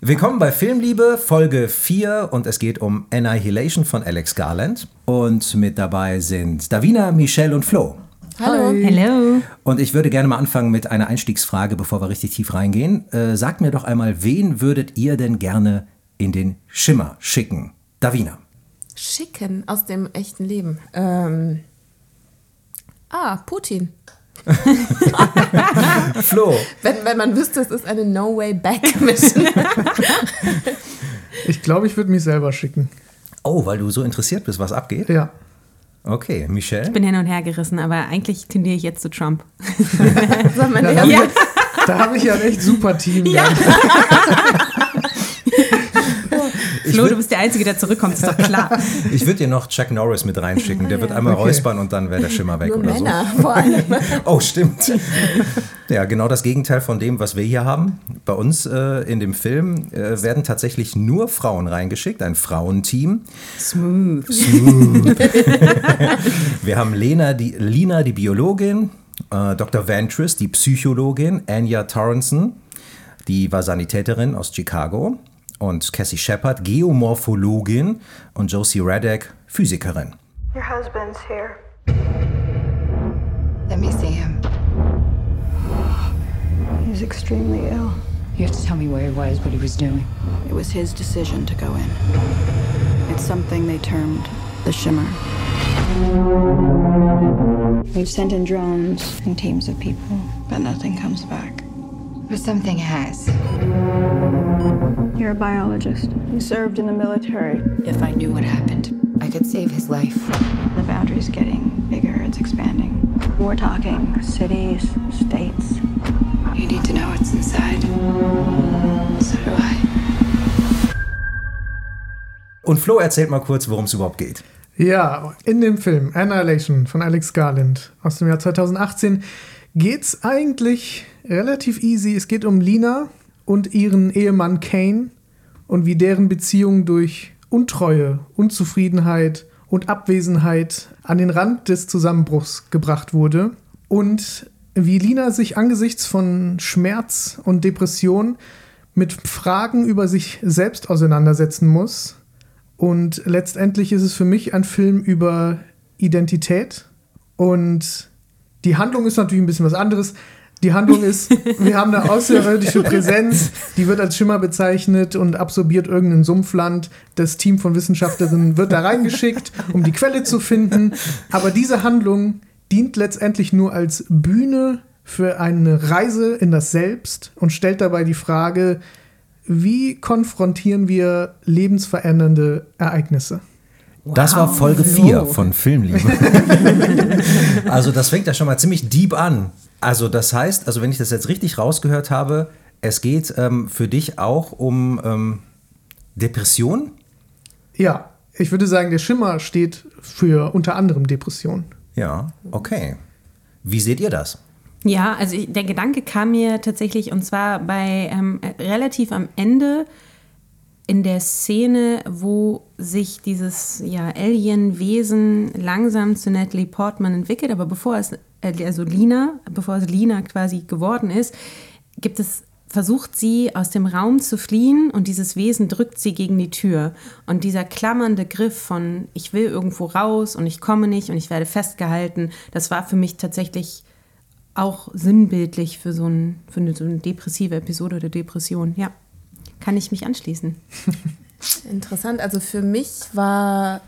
Willkommen bei Filmliebe, Folge 4 und es geht um Annihilation von Alex Garland. Und mit dabei sind Davina, Michelle und Flo. Hallo. Hello. Und ich würde gerne mal anfangen mit einer Einstiegsfrage, bevor wir richtig tief reingehen. Äh, sagt mir doch einmal, wen würdet ihr denn gerne in den Schimmer schicken? Davina. Schicken aus dem echten Leben. Ähm. Ah, Putin. Flo. Wenn, wenn man wüsste, es ist eine No-Way-Back-Mission. Ich glaube, ich würde mich selber schicken. Oh, weil du so interessiert bist, was abgeht? Ja. Okay, Michelle. Ich bin hin und her gerissen, aber eigentlich tendiere ich jetzt zu Trump. Soll man ja. habe ich, da hab ich ja ein echt super Team. Ja. Flo, würd- du bist der Einzige, der zurückkommt, ist doch klar. Ich würde dir noch Chuck Norris mit reinschicken. Der wird einmal Okay. räuspern und dann wäre der Schimmer weg Nur oder Männer vor allem. so. Oh, stimmt. Ja, genau das Gegenteil von dem, was wir hier haben. Bei uns äh, in dem Film äh, werden tatsächlich nur Frauen reingeschickt, ein Frauenteam. Smooth. Wir haben Lena, die, Lina, die Biologin, äh, Dr. Ventris, die Psychologin, Anya Torrenson, die war Sanitäterin aus Chicago und Cassie Shepard, Geomorphologin und Josie Radek, Physikerin. Your husband's here. Let me see him. He's extremely ill. You have to tell me where he was, what he was doing. It was his decision to go in. It's something they termed the shimmer. We've sent in drones and teams of people, but nothing comes back. But something has. You're a biologist. You served in the military. If I knew what happened, I could save his life. The boundary's getting bigger, it's expanding. We're talking cities, states. You need to know what's inside. So do I. Und Flo erzählt mal kurz, worum es überhaupt geht. Ja, in dem Film Annihilation von Alex Garland aus dem Jahr 2018 geht's eigentlich relativ easy. Es geht um Lina und ihren Ehemann Kane und wie deren Beziehung durch Untreue, Unzufriedenheit und Abwesenheit an den Rand des Zusammenbruchs gebracht wurde und wie Lina sich angesichts von Schmerz und Depression mit Fragen über sich selbst auseinandersetzen muss und letztendlich ist es für mich ein Film über Identität. Und die Handlung ist natürlich ein bisschen was anderes. Die Handlung ist, wir haben eine außerirdische Präsenz, die wird als Schimmer bezeichnet und absorbiert irgendein Sumpfland. Das Team von Wissenschaftlerinnen wird da reingeschickt, um die Quelle zu finden. Aber diese Handlung dient letztendlich nur als Bühne für eine Reise in das Selbst und stellt dabei die Frage, wie konfrontieren wir lebensverändernde Ereignisse? Das war Folge 4 von Filmliebe. also das fängt ja schon mal ziemlich deep an. Also das heißt, also wenn ich das jetzt richtig rausgehört habe, es geht ähm, für dich auch um ähm, Depression? Ja, ich würde sagen, der Schimmer steht für unter anderem Depression. Ja, okay. Wie seht ihr das? Ja, also ich, der Gedanke kam mir tatsächlich und zwar bei ähm, relativ am Ende in der Szene, wo sich dieses ja, Alien-Wesen langsam zu Natalie Portman entwickelt, aber bevor es, äh, also Lina, bevor es Lina quasi geworden ist, gibt es versucht sie aus dem Raum zu fliehen und dieses Wesen drückt sie gegen die Tür. Und dieser klammernde Griff von ich will irgendwo raus und ich komme nicht und ich werde festgehalten, das war für mich tatsächlich auch sinnbildlich für so, ein, für eine, so eine depressive Episode oder Depression. Ja, kann ich mich anschließen. Interessant. Also für mich war,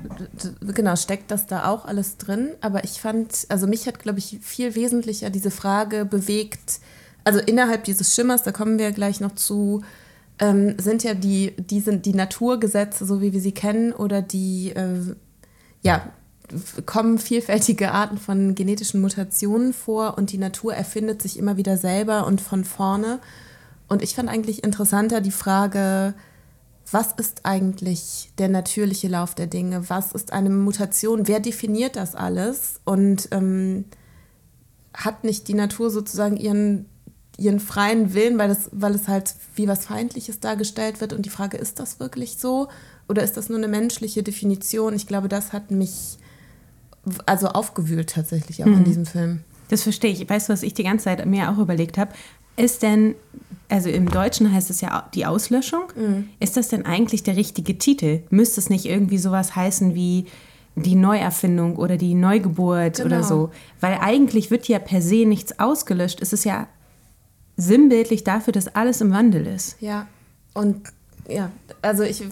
genau, steckt das da auch alles drin. Aber ich fand, also mich hat, glaube ich, viel wesentlicher diese Frage bewegt. Also innerhalb dieses Schimmers, da kommen wir gleich noch zu, ähm, sind ja die, die, sind die Naturgesetze, so wie wir sie kennen, oder die, äh, ja, kommen vielfältige Arten von genetischen Mutationen vor und die Natur erfindet sich immer wieder selber und von vorne. Und ich fand eigentlich interessanter die Frage, was ist eigentlich der natürliche Lauf der Dinge? Was ist eine Mutation? Wer definiert das alles? Und ähm, hat nicht die Natur sozusagen ihren, ihren freien Willen, weil, das, weil es halt wie was Feindliches dargestellt wird? Und die Frage, ist das wirklich so? Oder ist das nur eine menschliche Definition? Ich glaube, das hat mich also aufgewühlt tatsächlich auch in diesem Film. Das verstehe ich. Weißt du, was ich die ganze Zeit mir auch überlegt habe? Ist denn, also im Deutschen heißt es ja die Auslöschung. Ist das denn eigentlich der richtige Titel? Müsste es nicht irgendwie sowas heißen wie die Neuerfindung oder die Neugeburt Genau. oder so? Weil eigentlich wird ja per se nichts ausgelöscht. Es ist ja sinnbildlich dafür, dass alles im Wandel ist. Ja, und ja, also ich,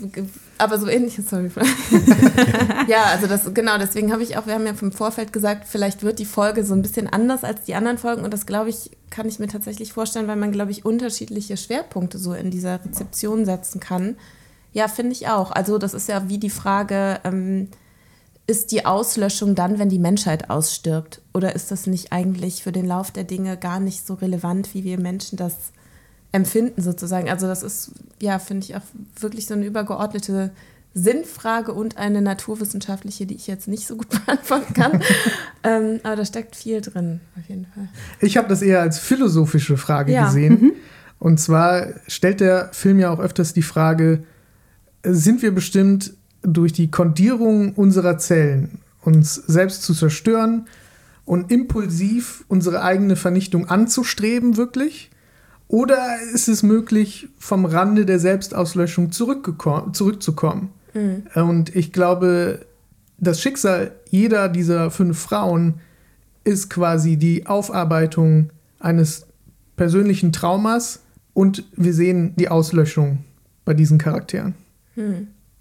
aber so ähnlich, sorry. ja, also das, genau, deswegen habe ich auch, wir haben ja im Vorfeld gesagt, vielleicht wird die Folge so ein bisschen anders als die anderen Folgen und das glaube ich, kann ich mir tatsächlich vorstellen, weil man, glaube ich, unterschiedliche Schwerpunkte so in dieser Rezeption setzen kann. Ja, finde ich auch. Also das ist ja wie die Frage, ähm, ist die Auslöschung dann, wenn die Menschheit ausstirbt? Oder ist das nicht eigentlich für den Lauf der Dinge gar nicht so relevant, wie wir Menschen das empfinden sozusagen? Also das ist, ja, finde ich auch wirklich so eine übergeordnete Sinnfrage und eine naturwissenschaftliche, die ich jetzt nicht so gut beantworten kann. ähm, aber da steckt viel drin, auf jeden Fall. Ich habe das eher als philosophische Frage Ja. gesehen. Und zwar stellt der Film ja auch öfters die Frage, sind wir bestimmt durch die Kondierung unserer Zellen, uns selbst zu zerstören und impulsiv unsere eigene Vernichtung anzustreben, wirklich? Oder ist es möglich, vom Rande der Selbstauslöschung zurückzukommen? Und ich glaube, das Schicksal jeder dieser fünf Frauen ist quasi die Aufarbeitung eines persönlichen Traumas und wir sehen die Auslöschung bei diesen Charakteren.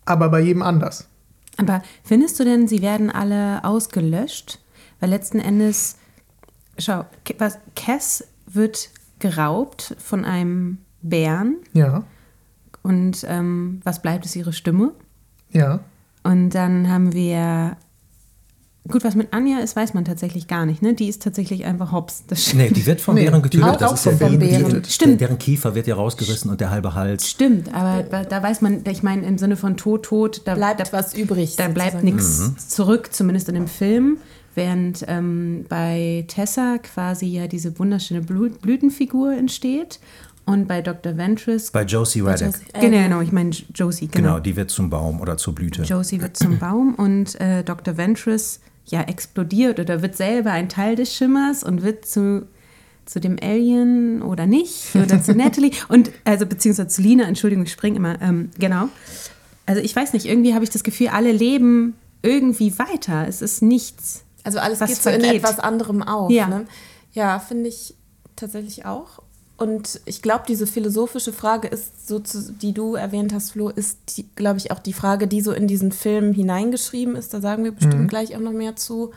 Aber bei jedem anders. Aber findest du denn, sie werden alle ausgelöscht? Weil letzten Endes, schau, was, Cass wird geraubt von einem Bären Ja, und ähm, was bleibt, ist ihre Stimme. ja. Und dann haben wir, gut, was mit Anja ist, weiß man tatsächlich gar nicht, ne? Die ist tatsächlich einfach hops. Das Nee, die wird vom Nee, Bären die getötet. wird Das auch ist ja vom Bären getötet. Stimmt. Deren Kiefer wird ja rausgerissen und der halbe Hals. Stimmt, aber da, da weiß man, ich meine, im Sinne von Tod, Tod, da Bleibt da, was übrig. Da bleibt nichts zurück, zumindest in dem Film. Während ähm, bei Tessa quasi ja diese wunderschöne Blü Blütenfigur entsteht. Und bei Dr. Ventress. Bei Josie Radek. Josie. Äh, genau, genau, ich meine Josie, genau. Genau, die wird zum Baum oder zur Blüte. Josie wird zum Baum und äh, Dr. Ventress ja explodiert oder wird selber ein Teil des Schimmers und wird zu, zu dem Alien oder nicht oder zu Natalie und also beziehungsweise zu Lina, Entschuldigung, ich springe immer, ähm, genau. Also ich weiß nicht, irgendwie habe ich das Gefühl, alle leben irgendwie weiter. Es ist nichts. Also alles geht so in etwas anderem auf. Ja. Ne? Ja, finde ich tatsächlich auch. Und ich glaube, diese philosophische Frage ist, so zu, die du erwähnt hast, Flo, ist, glaube ich, auch die Frage, die so in diesen Film hineingeschrieben ist. Da sagen wir bestimmt gleich auch noch mehr zu.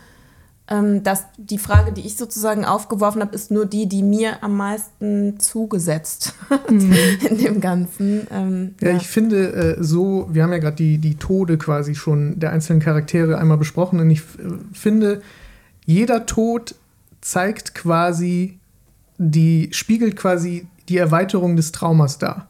Ähm, dass die Frage, die ich sozusagen aufgeworfen habe, ist nur die, die mir am meisten zugesetzt hat in dem Ganzen. Ähm, Ja, ich finde äh, so, wir haben ja gerade die, die Tode quasi schon der einzelnen Charaktere einmal besprochen und ich äh, finde, jeder Tod zeigt quasi die, spiegelt quasi die Erweiterung des Traumas dar.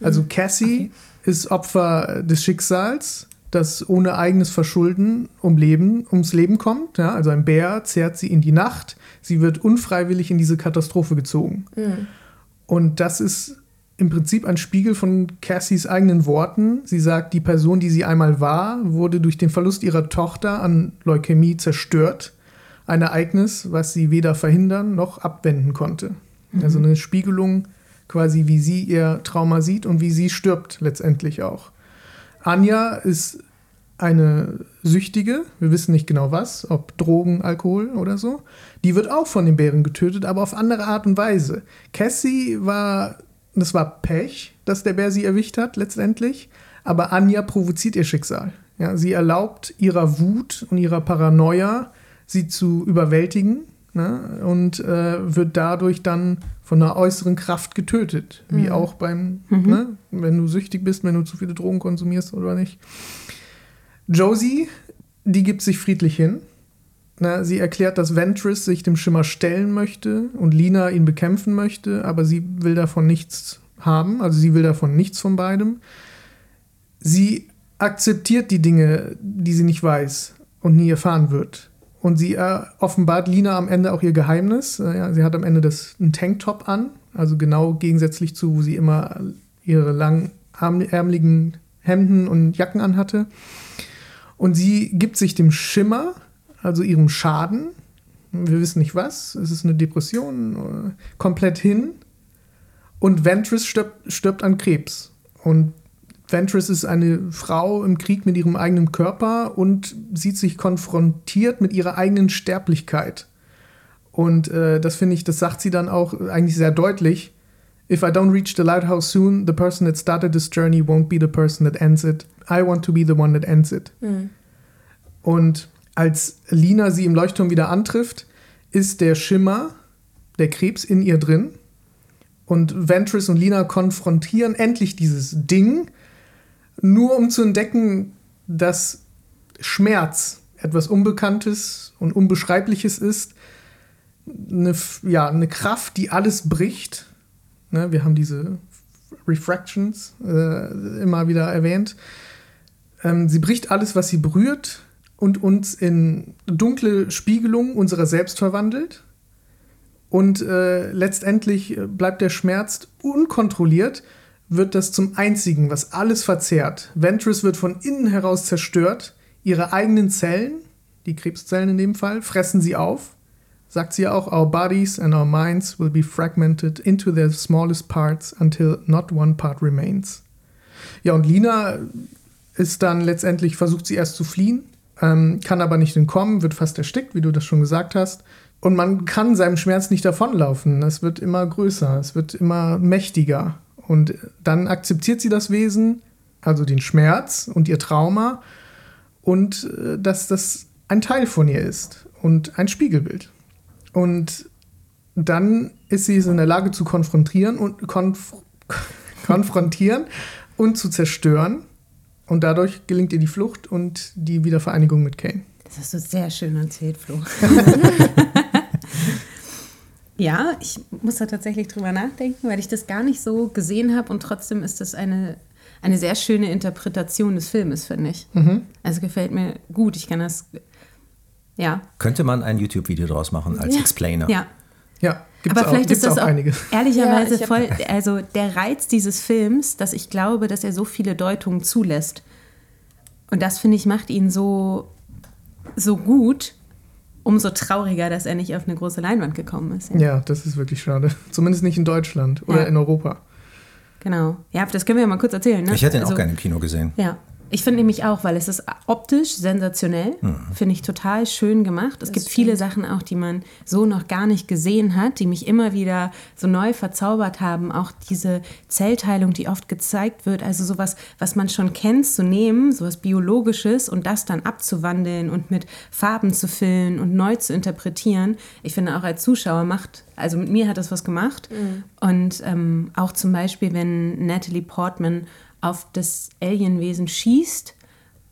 Also Cassie ist Opfer des Schicksals, das ohne eigenes Verschulden um Leben, ums Leben kommt. Ja? Also ein Bär zerrt sie in die Nacht, sie wird unfreiwillig in diese Katastrophe gezogen. Und das ist im Prinzip ein Spiegel von Cassies eigenen Worten. Sie sagt, die Person, die sie einmal war, wurde durch den Verlust ihrer Tochter an Leukämie zerstört. Ein Ereignis, was sie weder verhindern noch abwenden konnte. Also eine Spiegelung quasi, wie sie ihr Trauma sieht und wie sie stirbt letztendlich auch. Anja ist eine Süchtige, wir wissen nicht genau was, ob Drogen, Alkohol oder so. Die wird auch von den Bären getötet, aber auf andere Art und Weise. Cassie war, das war Pech, dass der Bär sie erwischt hat letztendlich, aber Anja provoziert ihr Schicksal. Ja, sie erlaubt ihrer Wut und ihrer Paranoia, sie zu überwältigen ne, und äh, wird dadurch dann von einer äußeren Kraft getötet, wie auch beim, ne, wenn du süchtig bist, wenn du zu viele Drogen konsumierst oder nicht. Josie, die gibt sich friedlich hin. Na, sie erklärt, dass Ventress sich dem Schimmer stellen möchte und Lina ihn bekämpfen möchte, aber sie will davon nichts haben, also sie will davon nichts von beidem. Sie akzeptiert die Dinge, die sie nicht weiß und nie erfahren wird. Und sie äh, offenbart Lina am Ende auch ihr Geheimnis. Äh, ja, sie hat am Ende das, einen Tanktop an, also genau gegensätzlich zu, wo sie immer ihre langärmeligen Hemden und Jacken anhatte. Und sie gibt sich dem Schimmer, also ihrem Schaden, wir wissen nicht was, es ist eine Depression, äh, komplett hin. Und Ventress stirbt, stirbt an Krebs. Und Ventress ist eine Frau im Krieg mit ihrem eigenen Körper und sieht sich konfrontiert mit ihrer eigenen Sterblichkeit. Und äh, das finde ich, das sagt sie dann auch eigentlich sehr deutlich. If I don't reach the lighthouse soon, the person that started this journey won't be the person that ends it. I want to be the one that ends it. Und als Lina sie im Leuchtturm wieder antrifft, ist der Schimmer, der Krebs in ihr drin. Und Ventress und Lina konfrontieren endlich dieses Ding, nur um zu entdecken, dass Schmerz etwas Unbekanntes und Unbeschreibliches ist. Eine, ja, eine Kraft, die alles bricht. Ne, wir haben diese Refractions äh, immer wieder erwähnt. Ähm, sie bricht alles, was sie berührt und uns in dunkle Spiegelung unserer selbst verwandelt. Und äh, letztendlich bleibt der Schmerz unkontrolliert, wird das zum einzigen, was alles verzehrt. Ventress wird von innen heraus zerstört. Ihre eigenen Zellen, die Krebszellen in dem Fall, fressen sie auf. Sagt sie auch, our bodies and our minds will be fragmented into their smallest parts until not one part remains. Ja, und Lina ist dann letztendlich, versucht sie erst zu fliehen, ähm, kann aber nicht entkommen, wird fast erstickt, wie du das schon gesagt hast. Und man kann seinem Schmerz nicht davonlaufen. Es wird immer größer, es wird immer mächtiger. Und dann akzeptiert sie das Wesen, also den Schmerz und ihr Trauma und äh, dass das ein Teil von ihr ist und ein Spiegelbild. Und dann ist sie in der Lage zu konfrontieren und konf konfrontieren und zu zerstören. Und dadurch gelingt ihr die Flucht und die Wiedervereinigung mit Kane. Das hast du sehr schön erzählt, Flo. ja, ich muss da tatsächlich drüber nachdenken, weil ich das gar nicht so gesehen habe und trotzdem ist das eine, eine sehr schöne Interpretation des Filmes, finde ich. Also gefällt mir gut. Ich kann das, ja. Könnte man ein YouTube-Video draus machen als ja. Explainer? Ja, Ja, gibt's aber auch, vielleicht gibt's ist das auch auch einige. ehrlicherweise Ja, voll, also der Reiz dieses Films, dass ich glaube, dass er so viele Deutungen zulässt. Und das finde ich macht ihn so, so gut, umso trauriger, dass er nicht auf eine große Leinwand gekommen ist. Ja, das ist wirklich schade. Zumindest nicht in Deutschland oder Ja. in Europa. Genau. Ja, das können wir ja mal kurz erzählen. Ne? Ich hätte ihn Also- auch gerne im Kino gesehen. Ja, ich finde nämlich auch, weil es ist optisch sensationell, finde ich total schön gemacht. Es gibt viele Sachen auch, die man so noch gar nicht gesehen hat, die mich immer wieder so neu verzaubert haben. Auch diese Zellteilung, die oft gezeigt wird, also sowas, was man schon kennt, zu nehmen, sowas Biologisches und das dann abzuwandeln und mit Farben zu füllen und neu zu interpretieren. Ich finde auch als Zuschauer macht, also mit mir hat das was gemacht. Und ähm, auch zum Beispiel, wenn Natalie Portman auf das Alienwesen schießt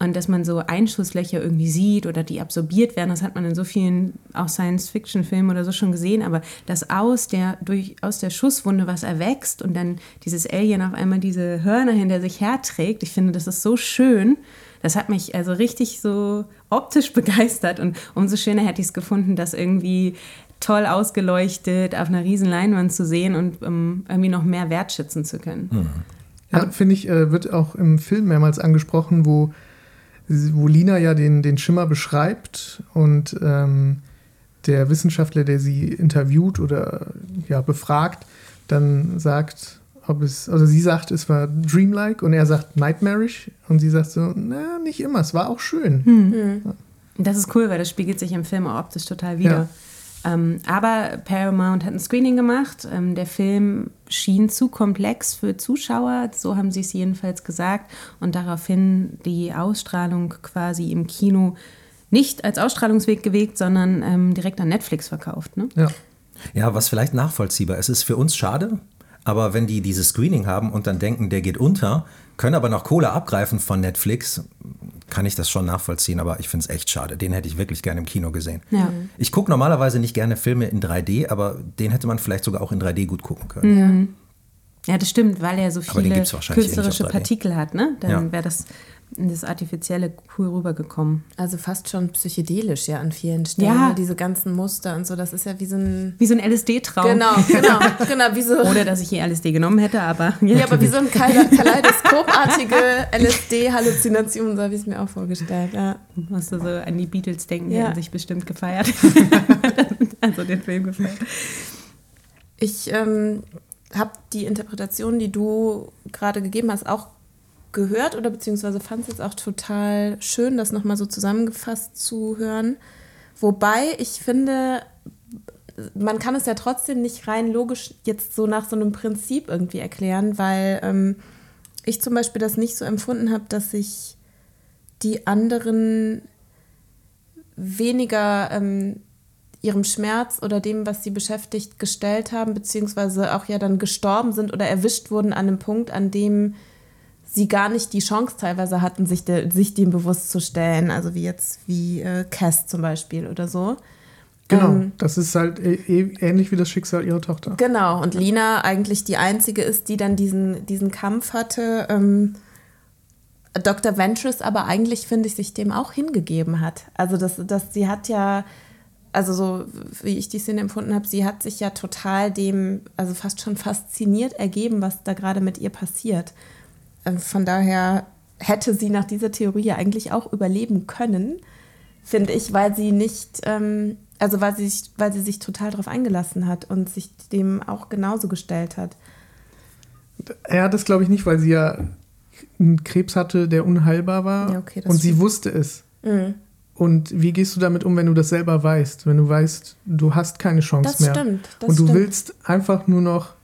und dass man so Einschusslöcher irgendwie sieht oder die absorbiert werden, das hat man in so vielen auch Science-Fiction-Filmen oder so schon gesehen, aber dass aus der, durch, aus der Schusswunde was erwächst und dann dieses Alien auf einmal diese Hörner hinter sich herträgt, ich finde, das ist so schön. Das hat mich also richtig so optisch begeistert und umso schöner hätte ich es gefunden, das irgendwie toll ausgeleuchtet auf einer riesen Leinwand zu sehen und um, irgendwie noch mehr wertschätzen zu können. Ja, finde ich, äh, wird auch im Film mehrmals angesprochen, wo, sie- wo Lina ja den, den Schimmer beschreibt und ähm, der Wissenschaftler, der sie interviewt oder ja, befragt, dann sagt, ob es, also sie sagt, es war dreamlike und er sagt nightmarish und sie sagt so, na, nicht immer, es war auch schön. Hm. Das ist cool, weil das spiegelt sich im Film auch optisch total wieder. Ähm, aber Paramount hat ein Screening gemacht. Ähm, der Film schien zu komplex für Zuschauer, so haben sie es jedenfalls gesagt. Und daraufhin die Ausstrahlung quasi im Kino nicht als Ausstrahlungsweg gewegt, sondern ähm, direkt an Netflix verkauft. Ne? Ja. Ja, was vielleicht nachvollziehbar ist. Es ist für uns schade, aber wenn die dieses Screening haben und dann denken, der geht unter, können aber noch Kohle abgreifen von Netflix, kann ich das schon nachvollziehen, aber ich finde es echt schade. Den hätte ich wirklich gerne im Kino gesehen. Ja. Ich gucke normalerweise nicht gerne Filme in 3D, aber den hätte man vielleicht sogar auch in 3D gut gucken können. Ja, das stimmt, weil er so viele eh künstlerische 3D. Partikel hat. Ne? Dann Ja. wäre das in das Artifizielle cool rübergekommen. Also fast schon psychedelisch ja an vielen Stellen. Ja. ne? Diese ganzen Muster und so, das ist ja wie so ein. Wie so ein LSD-Traum. Genau, genau, genau, wie so. Ohne, dass ich je LSD genommen hätte, aber Ja, aber wie so ein Kale- kaleidoskopartige LSD-Halluzination, so habe ich es mir auch vorgestellt. Ja. musst du so an die Beatles denken, die Ja. haben sich bestimmt gefeiert. also den Film gefeiert. Ich ähm, habe die Interpretation, die du gerade gegeben hast, auch gehört oder beziehungsweise fand es jetzt auch total schön, das nochmal so zusammengefasst zu hören. Wobei ich finde, man kann es ja trotzdem nicht rein logisch jetzt so nach so einem Prinzip irgendwie erklären, weil ähm, ich zum Beispiel das nicht so empfunden habe, dass sich die anderen weniger ähm, ihrem Schmerz oder dem, was sie beschäftigt, gestellt haben, beziehungsweise auch ja dann gestorben sind oder erwischt wurden an einem Punkt, an dem sie gar nicht die Chance teilweise hatten, sich, de, sich dem bewusst zu stellen. Also wie jetzt wie äh, Cass zum Beispiel oder so. Genau, ähm, das ist halt e, e ähnlich wie das Schicksal ihrer Tochter. Genau, und Lina eigentlich die einzige ist, die dann diesen, diesen Kampf hatte. Ähm, Dr. Ventress aber eigentlich, finde ich, sich dem auch hingegeben hat. Also, das, das, sie hat ja, also so wie ich die Szene empfunden habe, sie hat sich ja total dem, also fast schon fasziniert ergeben, was da gerade mit ihr passiert. Ähm, von daher hätte sie nach dieser Theorie ja eigentlich auch überleben können, finde ich, weil sie nicht, ähm, also weil sie, weil sie sich total darauf eingelassen hat und sich dem auch genauso gestellt hat. Er hat es, glaube ich, nicht, weil sie ja einen Krebs hatte, der unheilbar war. Ja, okay, und sie wusste es. Mhm. Und wie gehst du damit um, wenn du das selber weißt? Wenn du weißt, du hast keine Chance das mehr. Stimmt, das und du stimmt. willst einfach nur noch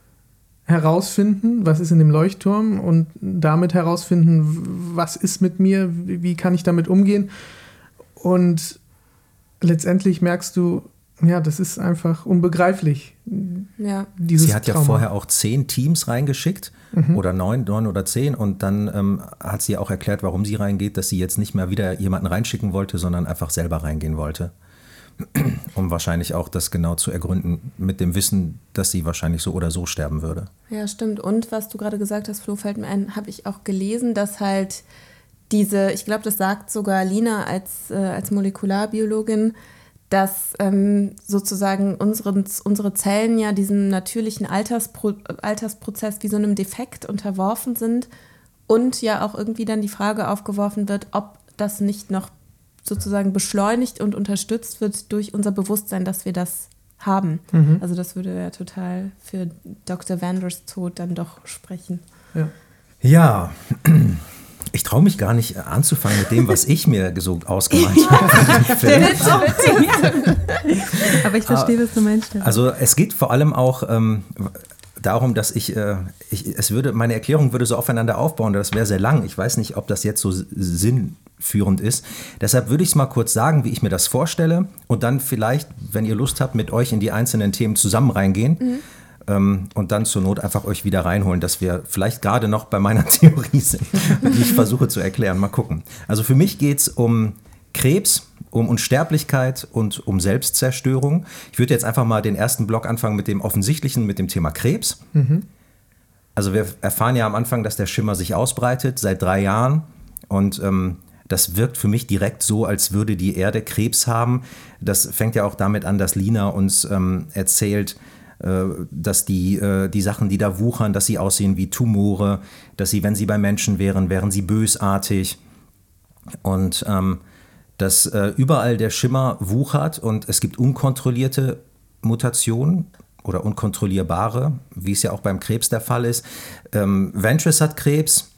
herausfinden, was ist in dem Leuchtturm und damit herausfinden, was ist mit mir, wie kann ich damit umgehen. Und letztendlich merkst du, ja, das ist einfach unbegreiflich. Ja. Sie hat ja Trauma. vorher auch zehn Teams reingeschickt mhm. oder neun, neun oder zehn und dann ähm, hat sie auch erklärt, warum sie reingeht, dass sie jetzt nicht mehr wieder jemanden reinschicken wollte, sondern einfach selber reingehen wollte. Um wahrscheinlich auch das genau zu ergründen, mit dem Wissen, dass sie wahrscheinlich so oder so sterben würde. Ja, stimmt. Und was du gerade gesagt hast, Flo, fällt mir ein, habe ich auch gelesen, dass halt diese, ich glaube, das sagt sogar Lina als, äh, als Molekularbiologin, dass ähm, sozusagen unseren, unsere Zellen ja diesem natürlichen Alterspro Altersprozess wie so einem Defekt unterworfen sind und ja auch irgendwie dann die Frage aufgeworfen wird, ob das nicht noch sozusagen beschleunigt und unterstützt wird durch unser Bewusstsein, dass wir das haben. Mhm. Also das würde ja total für Dr. Vanders Tod dann doch sprechen. Ja. ja. Ich traue mich gar nicht anzufangen mit dem, was ich mir so ausgemalt habe. Aber ich verstehe, was du meinst. Also es geht vor allem auch ähm, darum, dass ich, äh, ich, es würde, meine Erklärung würde so aufeinander aufbauen, das wäre sehr lang. Ich weiß nicht, ob das jetzt so sinnführend ist. Deshalb würde ich es mal kurz sagen, wie ich mir das vorstelle und dann vielleicht, wenn ihr Lust habt, mit euch in die einzelnen Themen zusammen reingehen. Mhm. Ähm, und dann zur Not einfach euch wieder reinholen, dass wir vielleicht gerade noch bei meiner Theorie sind, die ich versuche zu erklären. Mal gucken. Also für mich geht es um Krebs, um Unsterblichkeit und um Selbstzerstörung. Ich würde jetzt einfach mal den ersten Block anfangen mit dem offensichtlichen, mit dem Thema Krebs. Mhm. Also wir erfahren ja am Anfang, dass der Schimmer sich ausbreitet seit drei Jahren und ähm, das wirkt für mich direkt so, als würde die Erde Krebs haben. Das fängt ja auch damit an, dass Lina uns ähm, erzählt, äh, dass die, äh, die Sachen, die da wuchern, dass sie aussehen wie Tumore, dass sie, wenn sie bei Menschen wären, wären sie bösartig. Und ähm, dass äh, überall der Schimmer wuchert und es gibt unkontrollierte Mutationen oder unkontrollierbare, wie es ja auch beim Krebs der Fall ist. Ähm, Ventress hat Krebs,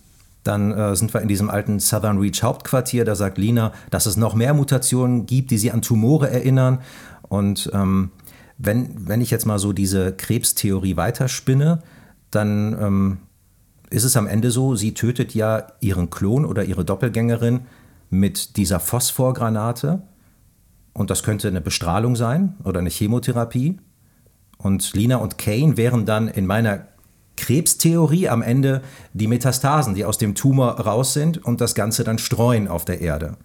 dann äh, sind wir in diesem alten Southern Reach Hauptquartier, da sagt Lina, dass es noch mehr Mutationen gibt, die sie an Tumore erinnern. Und ähm, wenn, wenn ich jetzt mal so diese Krebstheorie weiterspinne, dann ähm, ist es am Ende so, sie tötet ja ihren Klon oder ihre Doppelgängerin mit dieser Phosphorgranate. Und das könnte eine Bestrahlung sein oder eine Chemotherapie. Und Lina und Kane wären dann in meiner Krebstheorie am Ende die Metastasen, die aus dem Tumor raus sind und das Ganze dann streuen auf der Erde.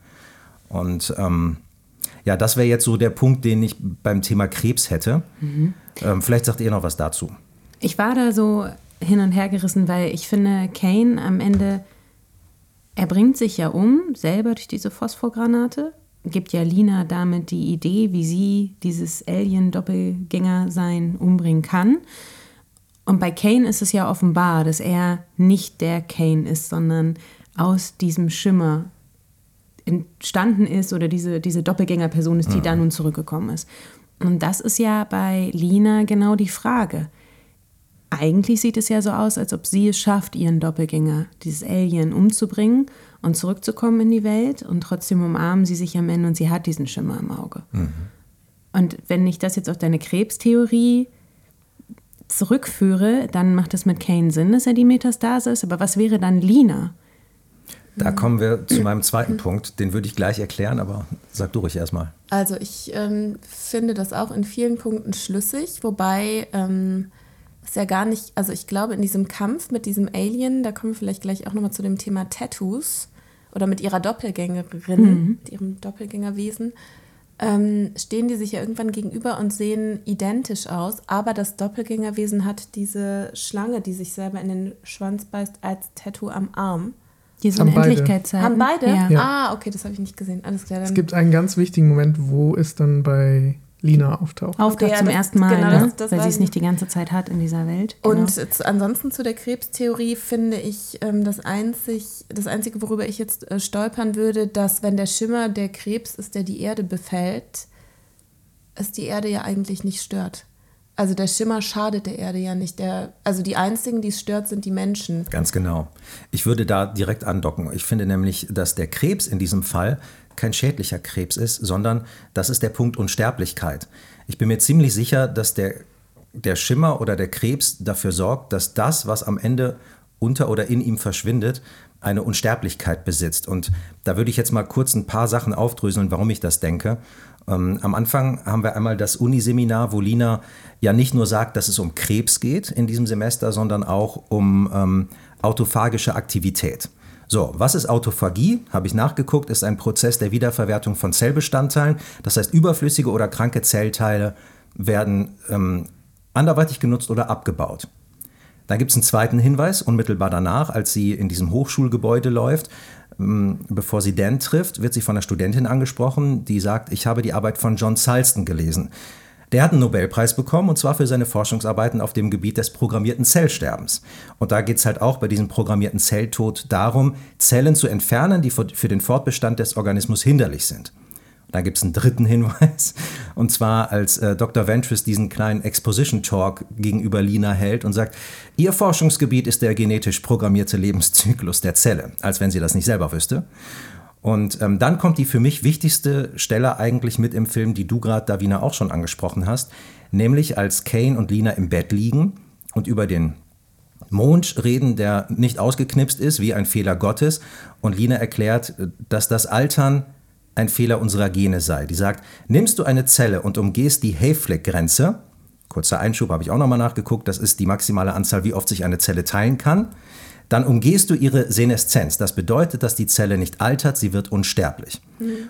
Und ähm, ja, das wäre jetzt so der Punkt, den ich beim Thema Krebs hätte. Mhm. Ähm, vielleicht sagt ihr noch was dazu. Ich war da so hin und her gerissen, weil ich finde, Kane am Ende er bringt sich ja um, selber durch diese Phosphorgranate, gibt ja Lina damit die Idee, wie sie dieses Alien-Doppelgänger-Sein umbringen kann. Und bei Kane ist es ja offenbar, dass er nicht der Kane ist, sondern aus diesem Schimmer entstanden ist oder diese, diese Doppelgängerperson ist, die mhm. da nun zurückgekommen ist. Und das ist ja bei Lina genau die Frage. Eigentlich sieht es ja so aus, als ob sie es schafft, ihren Doppelgänger, dieses Alien, umzubringen und zurückzukommen in die Welt. Und trotzdem umarmen sie sich am Ende und sie hat diesen Schimmer im Auge. Und wenn ich das jetzt auf deine Krebstheorie zurückführe, dann macht es mit Kane Sinn, dass er die Metastase ist. Aber was wäre dann Lina? Da kommen wir zu meinem zweiten Punkt. Den würde ich gleich erklären, aber sag du ruhig erstmal. Also ich ähm, finde das auch in vielen Punkten schlüssig, wobei ähm, es ja gar nicht, also ich glaube in diesem Kampf mit diesem Alien, da kommen wir vielleicht gleich auch nochmal zu dem Thema Tattoos oder mit ihrer Doppelgängerin, mit ihrem Doppelgängerwesen, ähm, stehen die sich ja irgendwann gegenüber und sehen identisch aus, aber das Doppelgängerwesen hat diese Schlange, die sich selber in den Schwanz beißt, als Tattoo am Arm. Diese Haben beide. Unendlichkeitszeiten. Haben beide? Ja. Ja. Ah, okay, das habe ich nicht gesehen. Alles klar. Dann Es gibt einen ganz wichtigen Moment, wo es dann bei Lina auftaucht. Auftaucht Okay, zum das- ersten Mal, genau, ne? das- das weil sie es ich nicht die ganze Zeit hat in dieser Welt. Genau. Und zu, ansonsten zu der Krebstheorie finde ich ähm, das, einzig, das Einzige, worüber ich jetzt äh, stolpern würde, dass wenn der Schimmer der Krebs ist, der die Erde befällt, es die Erde ja eigentlich nicht stört. Also der Schimmer schadet der Erde ja nicht. Der, also die einzigen, die es stört, sind die Menschen. Ganz genau. Ich würde da direkt andocken. Ich finde nämlich, dass der Krebs in diesem Fall kein schädlicher Krebs ist, sondern das ist der Punkt Unsterblichkeit. Ich bin mir ziemlich sicher, dass der, der Schimmer oder der Krebs dafür sorgt, dass das, was am Ende unter oder in ihm verschwindet, eine Unsterblichkeit besitzt. Und da würde ich jetzt mal kurz ein paar Sachen aufdröseln, warum ich das denke. Ähm, am Anfang haben wir einmal das Uniseminar, wo Lina ja nicht nur sagt, dass es um Krebs geht in diesem Semester, sondern auch um ähm, autophagische Aktivität. So, was ist Autophagie? Habe ich nachgeguckt, ist ein Prozess der Wiederverwertung von Zellbestandteilen. Das heißt, überflüssige oder kranke Zellteile werden ähm, anderweitig genutzt oder abgebaut. Dann gibt es einen zweiten Hinweis, unmittelbar danach, als sie in diesem Hochschulgebäude läuft. ähm, Bevor sie Dan trifft, wird sie von einer Studentin angesprochen, die sagt, ich habe die Arbeit von John Salston gelesen. Der hat einen Nobelpreis bekommen und zwar für seine Forschungsarbeiten auf dem Gebiet des programmierten Zellsterbens. Und da geht es halt auch bei diesem programmierten Zelltod darum, Zellen zu entfernen, die für den Fortbestand des Organismus hinderlich sind. Da gibt es einen dritten Hinweis, und zwar als äh, Dr. Ventris diesen kleinen Exposition Talk gegenüber Lina hält und sagt, ihr Forschungsgebiet ist der genetisch programmierte Lebenszyklus der Zelle, als wenn sie das nicht selber wüsste. Und ähm, dann kommt die für mich wichtigste Stelle eigentlich mit im Film, die du gerade, Davina, auch schon angesprochen hast, nämlich als Kane und Lina im Bett liegen und über den Mond reden, der nicht ausgeknipst ist, wie ein Fehler Gottes. Und Lina erklärt, dass das Altern ein Fehler unserer Gene sei. Die sagt, nimmst du eine Zelle und umgehst die Hayflick-Grenze, kurzer Einschub, habe ich auch nochmal nachgeguckt, das ist die maximale Anzahl, wie oft sich eine Zelle teilen kann, dann umgehst du ihre Seneszenz. Das bedeutet, dass die Zelle nicht altert, sie wird unsterblich.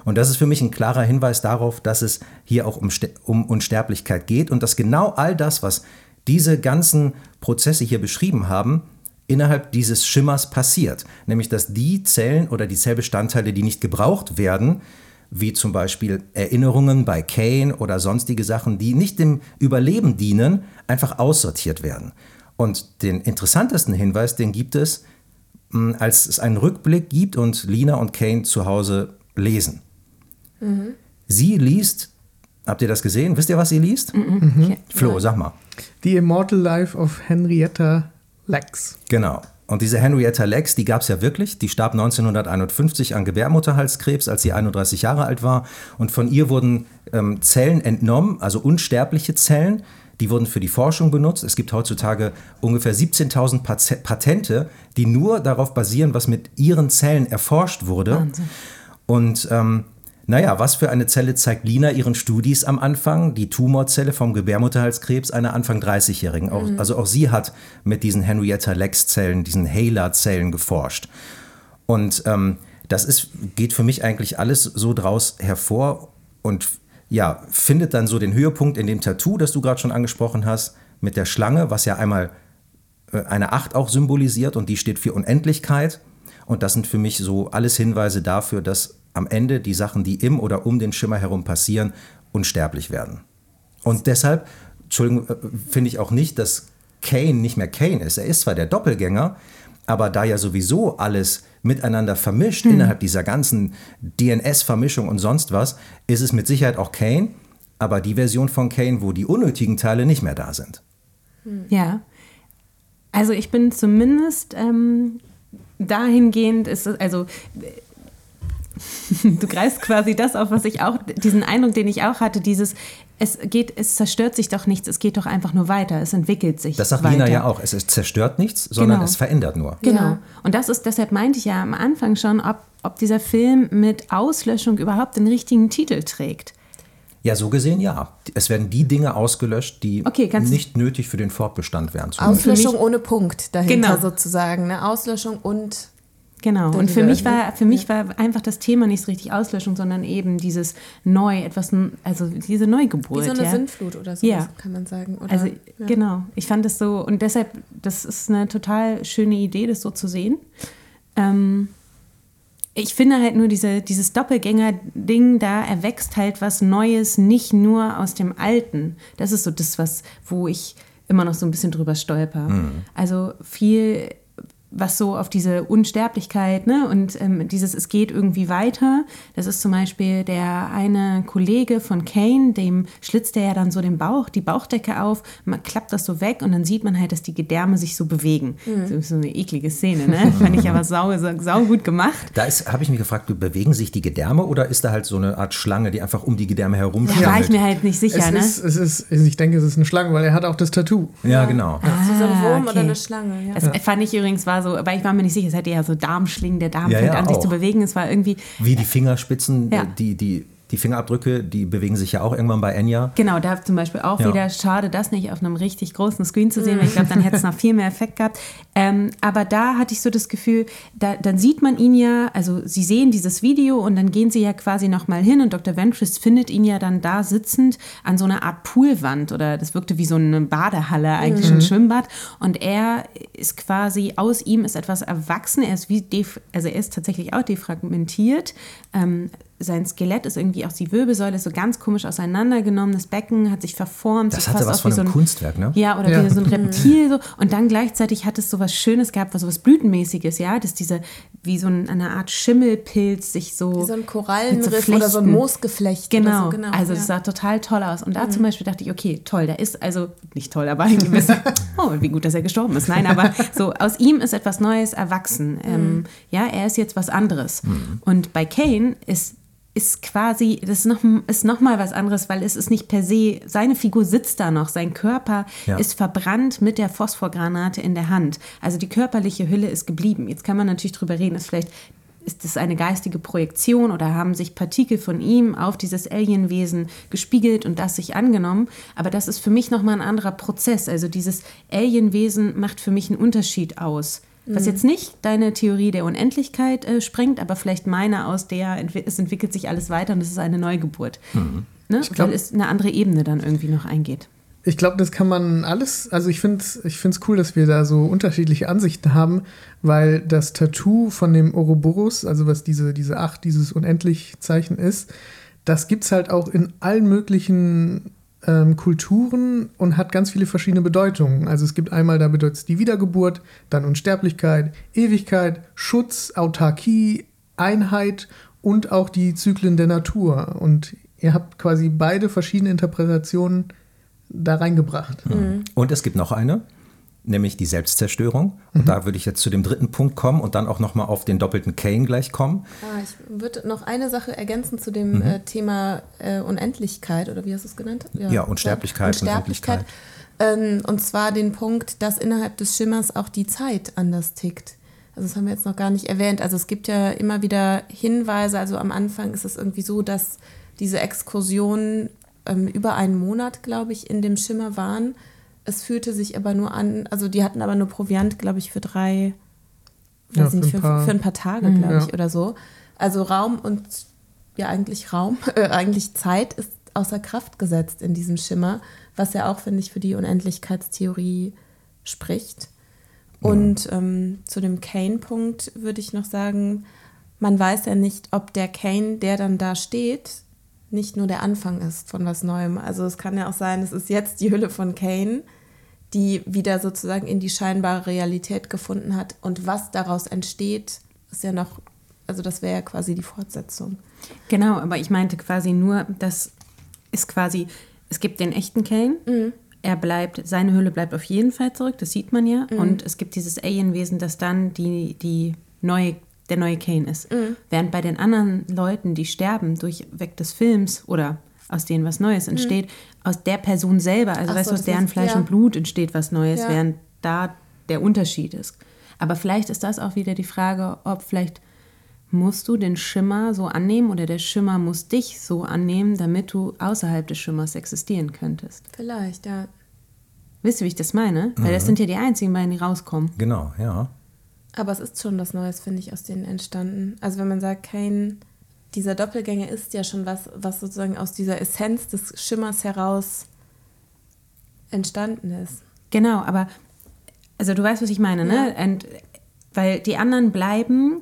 Und das ist für mich ein klarer Hinweis darauf, dass es hier auch um, um Unsterblichkeit geht und dass genau all das, was diese ganzen Prozesse hier beschrieben haben, innerhalb dieses Schimmers passiert. Nämlich, dass die Zellen oder die Zellbestandteile, die nicht gebraucht werden, wie zum Beispiel Erinnerungen bei Kane oder sonstige Sachen, die nicht dem Überleben dienen, einfach aussortiert werden. Und den interessantesten Hinweis, den gibt es, mh, als es einen Rückblick gibt und Lina und Kane zu Hause lesen. Sie liest, habt ihr das gesehen? Wisst ihr, was sie liest? Okay. Flo, sag mal. The Immortal Life of Henrietta Lacks. Genau. Und diese Henrietta Lacks, die gab es ja wirklich. Die starb 1951 an Gebärmutterhalskrebs, als sie 31 Jahre alt war. Und von ihr wurden ähm, Zellen entnommen, also unsterbliche Zellen. Die wurden für die Forschung benutzt. Es gibt heutzutage ungefähr 17.000 Pat- Patente, die nur darauf basieren, was mit ihren Zellen erforscht wurde. Wahnsinn. Und ähm, naja, was für eine Zelle zeigt Lina ihren Studis am Anfang? Die Tumorzelle vom Gebärmutterhalskrebs einer Anfang 30-Jährigen. Auch, Also auch sie hat mit diesen Henrietta-Lacks-Zellen, diesen Hela-Zellen geforscht. Und ähm, das ist, geht für mich eigentlich alles so draus hervor und ja, findet dann so den Höhepunkt in dem Tattoo, das du gerade schon angesprochen hast, mit der Schlange, was ja einmal äh, eine Acht auch symbolisiert und die steht für Unendlichkeit. Und das sind für mich so alles Hinweise dafür, dass am Ende die Sachen, die im oder um den Schimmer herum passieren, unsterblich werden. Und deshalb, Entschuldigung, äh, finde ich auch nicht, dass Kane nicht mehr Kane ist. Er ist zwar der Doppelgänger, aber da ja sowieso alles miteinander vermischt innerhalb dieser ganzen DNS-Vermischung und sonst was, ist es mit Sicherheit auch Kane, aber die Version von Kane, wo die unnötigen Teile nicht mehr da sind. Ja. Also ich bin zumindest ähm, dahingehend, ist es, also du greifst quasi das auf, was ich auch, diesen Eindruck, den ich auch hatte, dieses, es geht, es zerstört sich doch nichts, es geht doch einfach nur weiter, es entwickelt sich. Das sagt weiter. Lina ja auch. Es ist- zerstört nichts, sondern Genau. es verändert nur. Genau. Ja. Und das ist, deshalb meinte ich ja am Anfang schon, ob, ob dieser Film mit Auslöschung überhaupt den richtigen Titel trägt. Ja, so gesehen ja. Es werden die Dinge ausgelöscht, die Okay, ganz- nicht nötig für den Fortbestand wären. Auslöschung ohne Punkt dahinter Genau. sozusagen. Ne? Auslöschung und Genau. Und für mich ne? war, für mich war einfach das Thema nicht so richtig Auslöschung, sondern eben dieses Neu, etwas, also diese Neugeburt. wie so eine ja. Sinnflut oder so, Ja. kann man sagen. Oder, Also ja. genau, ich fand das so und deshalb, das ist eine total schöne Idee, das so zu sehen. Ähm, ich finde halt nur diese, dieses Doppelgänger-Ding, da erwächst halt was Neues, nicht nur aus dem Alten. Das ist so das, was, wo ich immer noch so ein bisschen drüber stolper. Also viel was so auf diese Unsterblichkeit ne, und ähm, dieses Es geht irgendwie weiter. Das ist zum Beispiel der eine Kollege von Kane, dem schlitzt er ja dann so den Bauch, die Bauchdecke auf, man klappt das so weg und dann sieht man halt, dass die Gedärme sich so bewegen. Das ist so eine eklige Szene, ne? Fand ich aber sau, sau, gut gemacht. Da habe ich mich gefragt, bewegen sich die Gedärme oder ist da halt so eine Art Schlange, die einfach um die Gedärme herum Da war ich mir halt nicht sicher, Es ne? ist, es ist, ich denke, es ist eine Schlange, weil er hat auch das Tattoo. Ja, genau. Wie so ein Wurm Ah, okay. oder eine Schlange. Ja. Das fand ich übrigens war so, aber ich war mir nicht sicher, es hätte ja so Darmschlingen, der Darm Ja, fängt ja, an sich auch. zu bewegen. Es war irgendwie, Wie die Fingerspitzen, Ja. die, die, die Fingerabdrücke, die bewegen sich ja auch irgendwann bei Enya. Genau, da zum Beispiel auch Ja. wieder schade, das nicht auf einem richtig großen Screen zu sehen, weil ich glaube, dann hätte es noch viel mehr Effekt gehabt. Ähm, aber da hatte ich so das Gefühl, da, dann sieht man ihn ja, also sie sehen dieses Video und dann gehen sie ja quasi nochmal hin und Dr. Ventress findet ihn ja dann da sitzend an so einer Art Poolwand oder das wirkte wie so eine Badehalle, eigentlich ein Schwimmbad. Und er ist quasi, aus ihm ist etwas erwachsen, er ist wie, def also er ist tatsächlich auch defragmentiert. Ähm, sein Skelett ist irgendwie auch die Wirbelsäule ist so ganz komisch auseinandergenommen, das Becken hat sich verformt. Das sieht hatte was aus von wie so einem ein Kunstwerk, ne? Ja, oder Ja. wie so ein Reptil so. Und dann gleichzeitig hat es so was Schönes gehabt, was so was Blütenmäßiges, ja, dass diese, wie so ein, eine Art Schimmelpilz sich so. Wie so ein Korallenriff so oder so ein. Moosgeflecht. Genau, Oder so, genau also das ja. sah total toll aus. Und da zum Beispiel dachte ich, okay, toll, da ist also nicht toll, aber ein gewisser, oh, wie gut, dass er gestorben ist. Nein, aber so aus ihm ist etwas Neues erwachsen. Ähm, ja, er ist jetzt was anderes. Und bei Kane ist ist quasi, das ist noch, ist noch mal was anderes, weil es ist nicht per se, seine Figur sitzt da noch, sein Körper Ja. ist verbrannt mit der Phosphorgranate in der Hand. Also die körperliche Hülle ist geblieben. Jetzt kann man natürlich drüber reden, ist vielleicht ist das eine geistige Projektion oder haben sich Partikel von ihm auf dieses Alienwesen gespiegelt und das sich angenommen? Aber das ist für mich nochmal ein anderer Prozess. Also dieses Alienwesen macht für mich einen Unterschied aus. Was jetzt nicht deine Theorie der Unendlichkeit äh, sprengt, aber vielleicht meine aus der, es entwickelt sich alles weiter und es ist eine Neugeburt. Ne? glaub- Weil es eine andere Ebene dann irgendwie noch eingeht. Ich glaube, das kann man alles, also ich finde es ich find's cool, dass wir da so unterschiedliche Ansichten haben, weil das Tattoo von dem Ouroboros, also was diese, diese Acht, dieses Unendlich-Zeichen ist, das gibt es halt auch in allen möglichen ähm, Kulturen und hat ganz viele verschiedene Bedeutungen. Also es gibt einmal, da bedeutet es die Wiedergeburt, dann Unsterblichkeit, Ewigkeit, Schutz, Autarkie, Einheit und auch die Zyklen der Natur. Und ihr habt quasi beide verschiedene Interpretationen da reingebracht. Und es gibt noch eine, nämlich die Selbstzerstörung. Und da würde ich jetzt zu dem dritten Punkt kommen und dann auch nochmal auf den doppelten Kane gleich kommen. Ah, ich würde noch eine Sache ergänzen zu Mhm. dem äh, Thema äh, Unendlichkeit oder wie hast du es genannt? Ja, Unsterblichkeit, Unsterblichkeit. Ähm, und zwar den Punkt, dass innerhalb des Schimmers auch die Zeit anders tickt. Also das haben wir jetzt noch gar nicht erwähnt. Also es gibt ja immer wieder Hinweise. Also am Anfang ist es irgendwie so, dass diese Exkursionen ähm, über einen Monat, glaube ich, in dem Schimmer waren. Es fühlte sich aber nur an, also die hatten aber nur Proviant, glaube ich, für drei, Ja, weiß für nicht, ein für, paar- für ein paar Tage, glaube ich, Ja. oder so. Also Raum und ja eigentlich Raum, äh, eigentlich Zeit ist außer Kraft gesetzt in diesem Schimmer, was ja auch, finde ich, für die Unendlichkeitstheorie spricht. Und ähm, zu dem Kane-Punkt würde ich noch sagen, man weiß ja nicht, ob der Kane, der dann da steht, nicht nur der Anfang ist von was Neuem. Also es kann ja auch sein, es ist jetzt die Hülle von Kane, die wieder sozusagen in die scheinbare Realität gefunden hat. Und was daraus entsteht, ist ja noch, also das wäre ja quasi die Fortsetzung. Genau, aber ich meinte quasi nur, das ist quasi, es gibt den echten Kane, er bleibt, seine Hülle bleibt auf jeden Fall zurück, das sieht man ja. Und es gibt dieses Alienwesen, das dann die, die neue, der neue Kane ist. Während bei den anderen Leuten, die sterben durch weg des Films oder aus denen was Neues entsteht, aus der Person selber, also Ach weißt so, du, aus deren ist- Fleisch ja. und Blut entsteht was Neues, Ja. während da der Unterschied ist. Aber vielleicht ist das auch wieder die Frage, ob vielleicht musst du den Schimmer so annehmen oder der Schimmer muss dich so annehmen, damit du außerhalb des Schimmers existieren könntest. Vielleicht, ja. Wisst ihr, wie ich das meine? Weil das sind ja die einzigen beiden, die rauskommen. Genau, ja. Aber es ist schon was Neues, finde ich, aus denen entstanden. Also wenn man sagt, kein, dieser Doppelgänger ist ja schon was, was sozusagen aus dieser Essenz des Schimmers heraus entstanden ist. Genau, aber also du weißt, was ich meine, ne? Und, weil die anderen bleiben,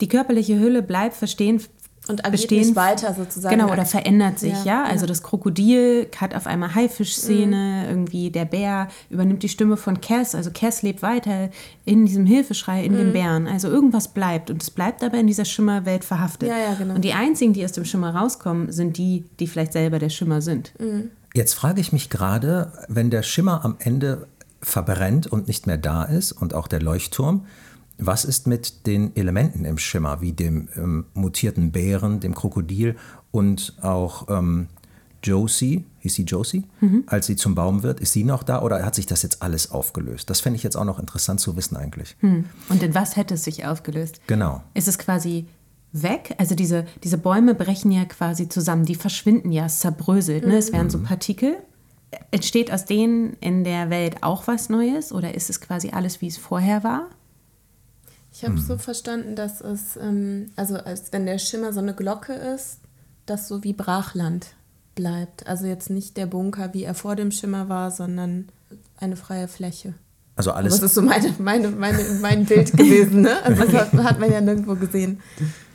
die körperliche Hülle bleibt verstehen. Und agiert bestehen, nicht weiter sozusagen. Genau, oder verändert sich, Ja, ja. Also ja. das Krokodil hat auf einmal Haifischszene, irgendwie der Bär übernimmt die Stimme von Cass, also Cass lebt weiter in diesem Hilfeschrei, in dem Bären. Also irgendwas bleibt und es bleibt aber in dieser Schimmerwelt verhaftet. Ja, ja, genau. Und die einzigen, die aus dem Schimmer rauskommen, sind die, die vielleicht selber der Schimmer sind. Jetzt frage ich mich gerade, wenn der Schimmer am Ende verbrennt und nicht mehr da ist und auch der Leuchtturm, was ist mit den Elementen im Schimmer, wie dem ähm, mutierten Bären, dem Krokodil und auch ähm, Josie, hieß sie Josie, als sie zum Baum wird, ist sie noch da oder hat sich das jetzt alles aufgelöst? Das fände ich jetzt auch noch interessant zu wissen eigentlich. Und in was hätte es sich aufgelöst? Genau. Ist es quasi weg? Also diese, diese Bäume brechen ja quasi zusammen, die verschwinden ja, es zerbröselt. Ne? Es werden so Partikel. Entsteht aus denen in der Welt auch was Neues oder ist es quasi alles, wie es vorher war? Ich habe so verstanden, dass es, ähm, also als wenn der Schimmer so eine Glocke ist, das so wie Brachland bleibt. Also jetzt nicht der Bunker, wie er vor dem Schimmer war, sondern eine freie Fläche. Also Aber alles, das ist so meine, meine, meine, mein Bild gewesen, ne? Also das hat, hat man ja nirgendwo gesehen.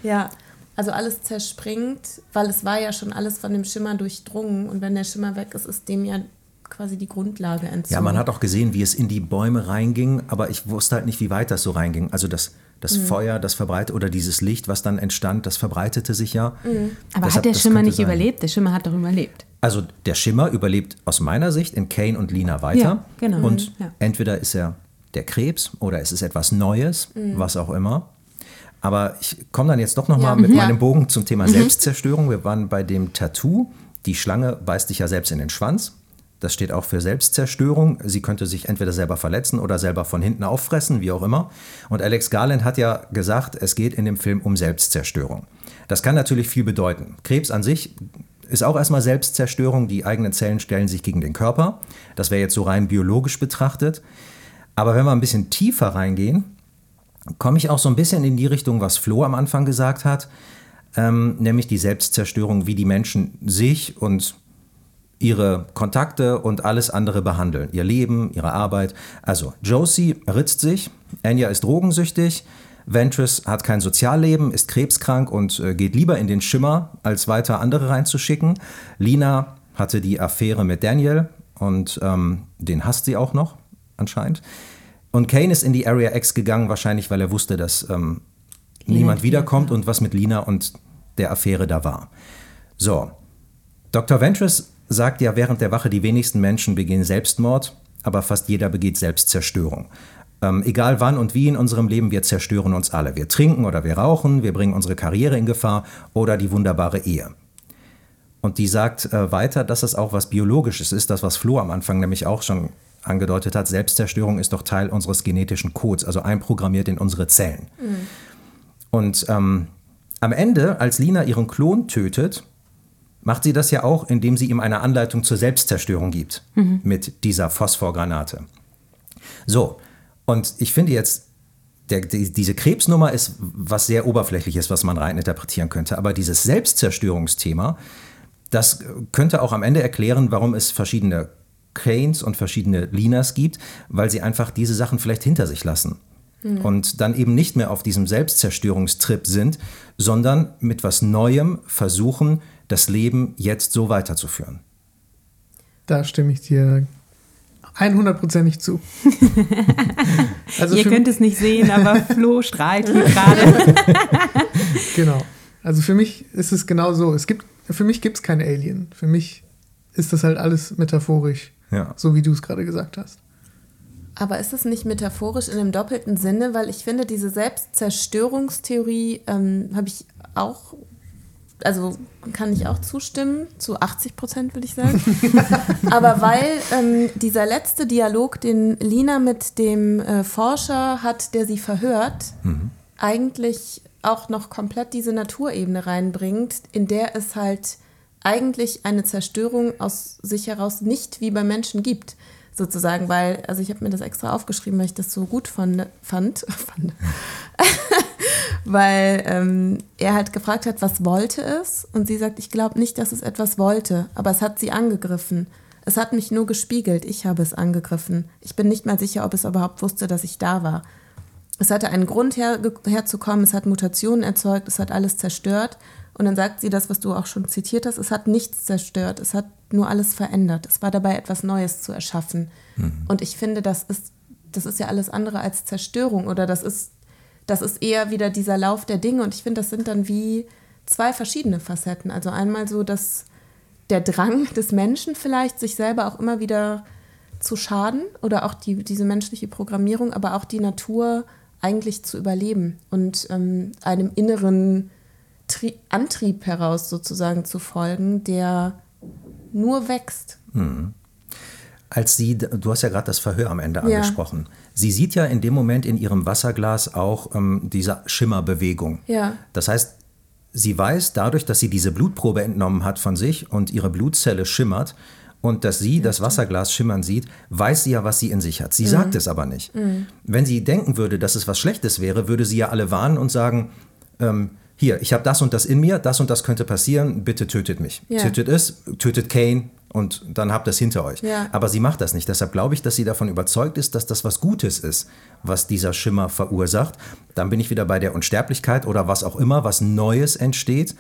Ja, also alles zerspringt, weil es war ja schon alles von dem Schimmer durchdrungen und wenn der Schimmer weg ist, ist dem ja quasi die Grundlage entzogen. Ja, man hat auch gesehen, wie es in die Bäume reinging, aber ich wusste halt nicht, wie weit das so reinging. Also das, das Mhm. Feuer, das verbreitet oder dieses Licht, was dann entstand, das verbreitete sich ja. Mhm. Aber Deshalb, hat der Schimmer nicht sein. überlebt? Der Schimmer hat doch überlebt. Also der Schimmer überlebt aus meiner Sicht in Kane und Lina weiter. Ja, genau. Und Ja. entweder ist er der Krebs oder es ist etwas Neues, was auch immer. Aber ich komme dann jetzt doch nochmal Ja, mit mhm. meinem Bogen zum Thema Selbstzerstörung. Wir waren bei dem Tattoo. Die Schlange beißt dich ja selbst in den Schwanz. Das steht auch für Selbstzerstörung. Sie könnte sich entweder selber verletzen oder selber von hinten auffressen, wie auch immer. Und Alex Garland hat ja gesagt, es geht in dem Film um Selbstzerstörung. Das kann natürlich viel bedeuten. Krebs an sich ist auch erstmal Selbstzerstörung. Die eigenen Zellen stellen sich gegen den Körper. Das wäre jetzt so rein biologisch betrachtet. Aber wenn wir ein bisschen tiefer reingehen, komme ich auch so ein bisschen in die Richtung, was Flo am Anfang gesagt hat, ähm, nämlich die Selbstzerstörung, wie die Menschen sich und ihre Kontakte und alles andere behandeln. Ihr Leben, ihre Arbeit. Also Josie ritzt sich, Anya ist drogensüchtig, Ventress hat kein Sozialleben, ist krebskrank und äh, geht lieber in den Schimmer, als weiter andere reinzuschicken. Lina hatte die Affäre mit Daniel und ähm, den hasst sie auch noch, anscheinend. Und Kane ist in die Area X gegangen, wahrscheinlich weil er wusste, dass ähm, niemand wiederkommt und was mit Lina und der Affäre da war. So, Dr. Ventress sagt ja während der Wache, die wenigsten Menschen begehen Selbstmord, aber fast jeder begeht Selbstzerstörung. Ähm, egal wann und wie in unserem Leben, wir zerstören uns alle. Wir trinken oder wir rauchen, wir bringen unsere Karriere in Gefahr oder die wunderbare Ehe. Und die sagt äh, weiter, dass es auch was Biologisches ist, das, was Flo am Anfang nämlich auch schon angedeutet hat. Selbstzerstörung ist doch Teil unseres genetischen Codes, also einprogrammiert in unsere Zellen. Und ähm, am Ende, als Lina ihren Klon tötet, macht sie das ja auch, indem sie ihm eine Anleitung zur Selbstzerstörung gibt mit dieser Phosphorgranate. So, und ich finde jetzt, der, die, diese Krebsnummer ist was sehr Oberflächliches, was man rein interpretieren könnte. Aber dieses Selbstzerstörungsthema, das könnte auch am Ende erklären, warum es verschiedene Kanes und verschiedene Linas gibt, weil sie einfach diese Sachen vielleicht hinter sich lassen. Und dann eben nicht mehr auf diesem Selbstzerstörungstrip sind, sondern mit was Neuem versuchen, das Leben jetzt so weiterzuführen. Da stimme ich dir 100%ig zu. also Ihr könnt es nicht sehen, aber Flo strahlt hier gerade. Genau. Also für mich ist es genau so. Es gibt, für mich gibt es kein Alien. Für mich ist das halt alles metaphorisch. Ja. So wie du es gerade gesagt hast. Aber ist es nicht metaphorisch in einem doppelten Sinne? Weil ich finde, diese Selbstzerstörungstheorie ähm, habe ich auch, also kann ich auch zustimmen, zu 80 Prozent würde ich sagen. Aber weil ähm, dieser letzte Dialog, den Lina mit dem äh, Forscher hat, der sie verhört, eigentlich auch noch komplett diese Naturebene reinbringt, in der es halt eigentlich eine Zerstörung aus sich heraus nicht wie bei Menschen gibt sozusagen, weil, also ich habe mir das extra aufgeschrieben, weil ich das so gut fand, fand, fand. weil ähm, er halt gefragt hat, was wollte es? Und sie sagt, ich glaube nicht, dass es etwas wollte, aber es hat sie angegriffen. Es hat mich nur gespiegelt, ich habe es angegriffen. Ich bin nicht mal sicher, ob es überhaupt wusste, dass ich da war. Es hatte einen Grund her, herzukommen, es hat Mutationen erzeugt, es hat alles zerstört. Und dann sagt sie das, was du auch schon zitiert hast, es hat nichts zerstört, es hat nur alles verändert. Es war dabei, etwas Neues zu erschaffen. Und ich finde, das ist, das ist ja alles andere als Zerstörung oder das ist, das ist eher wieder dieser Lauf der Dinge. Und ich finde, das sind dann wie zwei verschiedene Facetten. Also einmal so, dass der Drang des Menschen vielleicht, sich selber auch immer wieder zu schaden oder auch die, diese menschliche Programmierung, aber auch die Natur eigentlich zu überleben und ähm, einem inneren Tri Antrieb heraus sozusagen zu folgen, der nur wächst. Als sie, du hast ja gerade das Verhör am Ende Ja. angesprochen. Sie sieht ja in dem Moment in ihrem Wasserglas auch ähm, diese Schimmerbewegung. Ja. Das heißt, sie weiß dadurch, dass sie diese Blutprobe entnommen hat von sich und ihre Blutzelle schimmert und dass sie das Wasserglas schimmern sieht, weiß sie ja, was sie in sich hat. Sie Mhm. sagt es aber nicht. Wenn sie denken würde, dass es was Schlechtes wäre, würde sie ja alle warnen und sagen, ähm, hier, ich habe das und das in mir, das und das könnte passieren, bitte tötet mich. Ja. Tötet es, tötet Kane und dann habt es hinter euch. Ja. Aber sie macht das nicht. Deshalb glaube ich, dass sie davon überzeugt ist, dass das was Gutes ist, was dieser Schimmer verursacht. Dann bin ich wieder bei der Unsterblichkeit oder was auch immer, was Neues entsteht.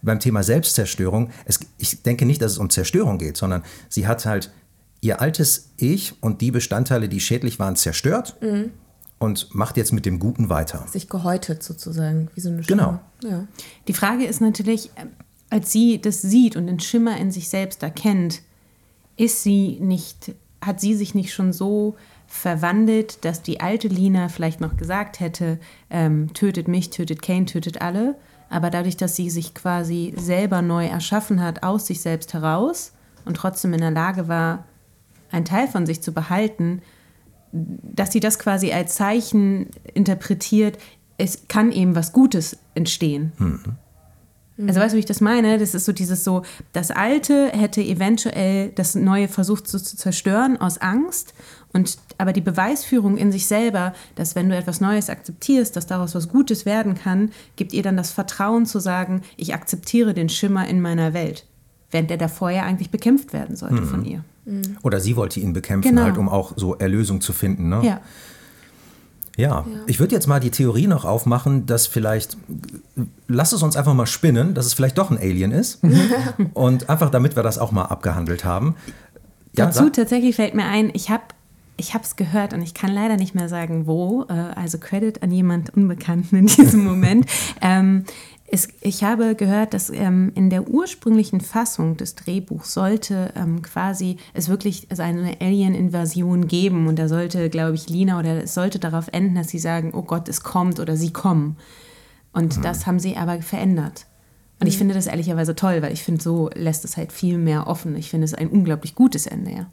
Beim Thema Selbstzerstörung, es, ich denke nicht, dass es um Zerstörung geht, sondern sie hat halt ihr altes Ich und die Bestandteile, die schädlich waren, zerstört und macht jetzt mit dem Guten weiter. Sich gehäutet sozusagen, wie so eine Genau. Schlange. Ja. Die Frage ist natürlich, äh, als sie das sieht und den Schimmer in sich selbst erkennt, ist sie nicht, hat sie sich nicht schon so verwandelt, dass die alte Lina vielleicht noch gesagt hätte, ähm, tötet mich, tötet Kane, tötet alle. Aber dadurch, dass sie sich quasi selber neu erschaffen hat, aus sich selbst heraus und trotzdem in der Lage war, einen Teil von sich zu behalten, dass sie das quasi als Zeichen interpretiert, es kann eben was Gutes entstehen. Also weißt du, wie ich das meine? Das ist so dieses so, das Alte hätte eventuell das Neue versucht so zu zerstören aus Angst. Und aber die Beweisführung in sich selber, dass wenn du etwas Neues akzeptierst, dass daraus was Gutes werden kann, gibt ihr dann das Vertrauen zu sagen, ich akzeptiere den Schimmer in meiner Welt. Während der davor ja eigentlich bekämpft werden sollte von ihr. Oder sie wollte ihn bekämpfen, Genau. halt, um auch so Erlösung zu finden. Ne? Ja. Ja, ich würde jetzt mal die Theorie noch aufmachen, dass vielleicht, lass es uns einfach mal spinnen, dass es vielleicht doch ein Alien ist. Und einfach damit wir das auch mal abgehandelt haben. Ja, Dazu sag- tatsächlich fällt mir ein, ich habe ich es gehört und ich kann leider nicht mehr sagen, wo. Äh, also Credit an jemand Unbekannten in diesem Moment. ähm, es, ich habe gehört, dass ähm, in der ursprünglichen Fassung des Drehbuchs sollte ähm, quasi es wirklich also eine Alien-Invasion geben und da sollte, glaube ich, Lina oder es sollte darauf enden, dass sie sagen, oh Gott, es kommt oder sie kommen. Und das haben sie aber verändert. Und ich finde das ehrlicherweise toll, weil ich finde, so lässt es halt viel mehr offen. Ich finde es ein unglaublich gutes Ende, ja.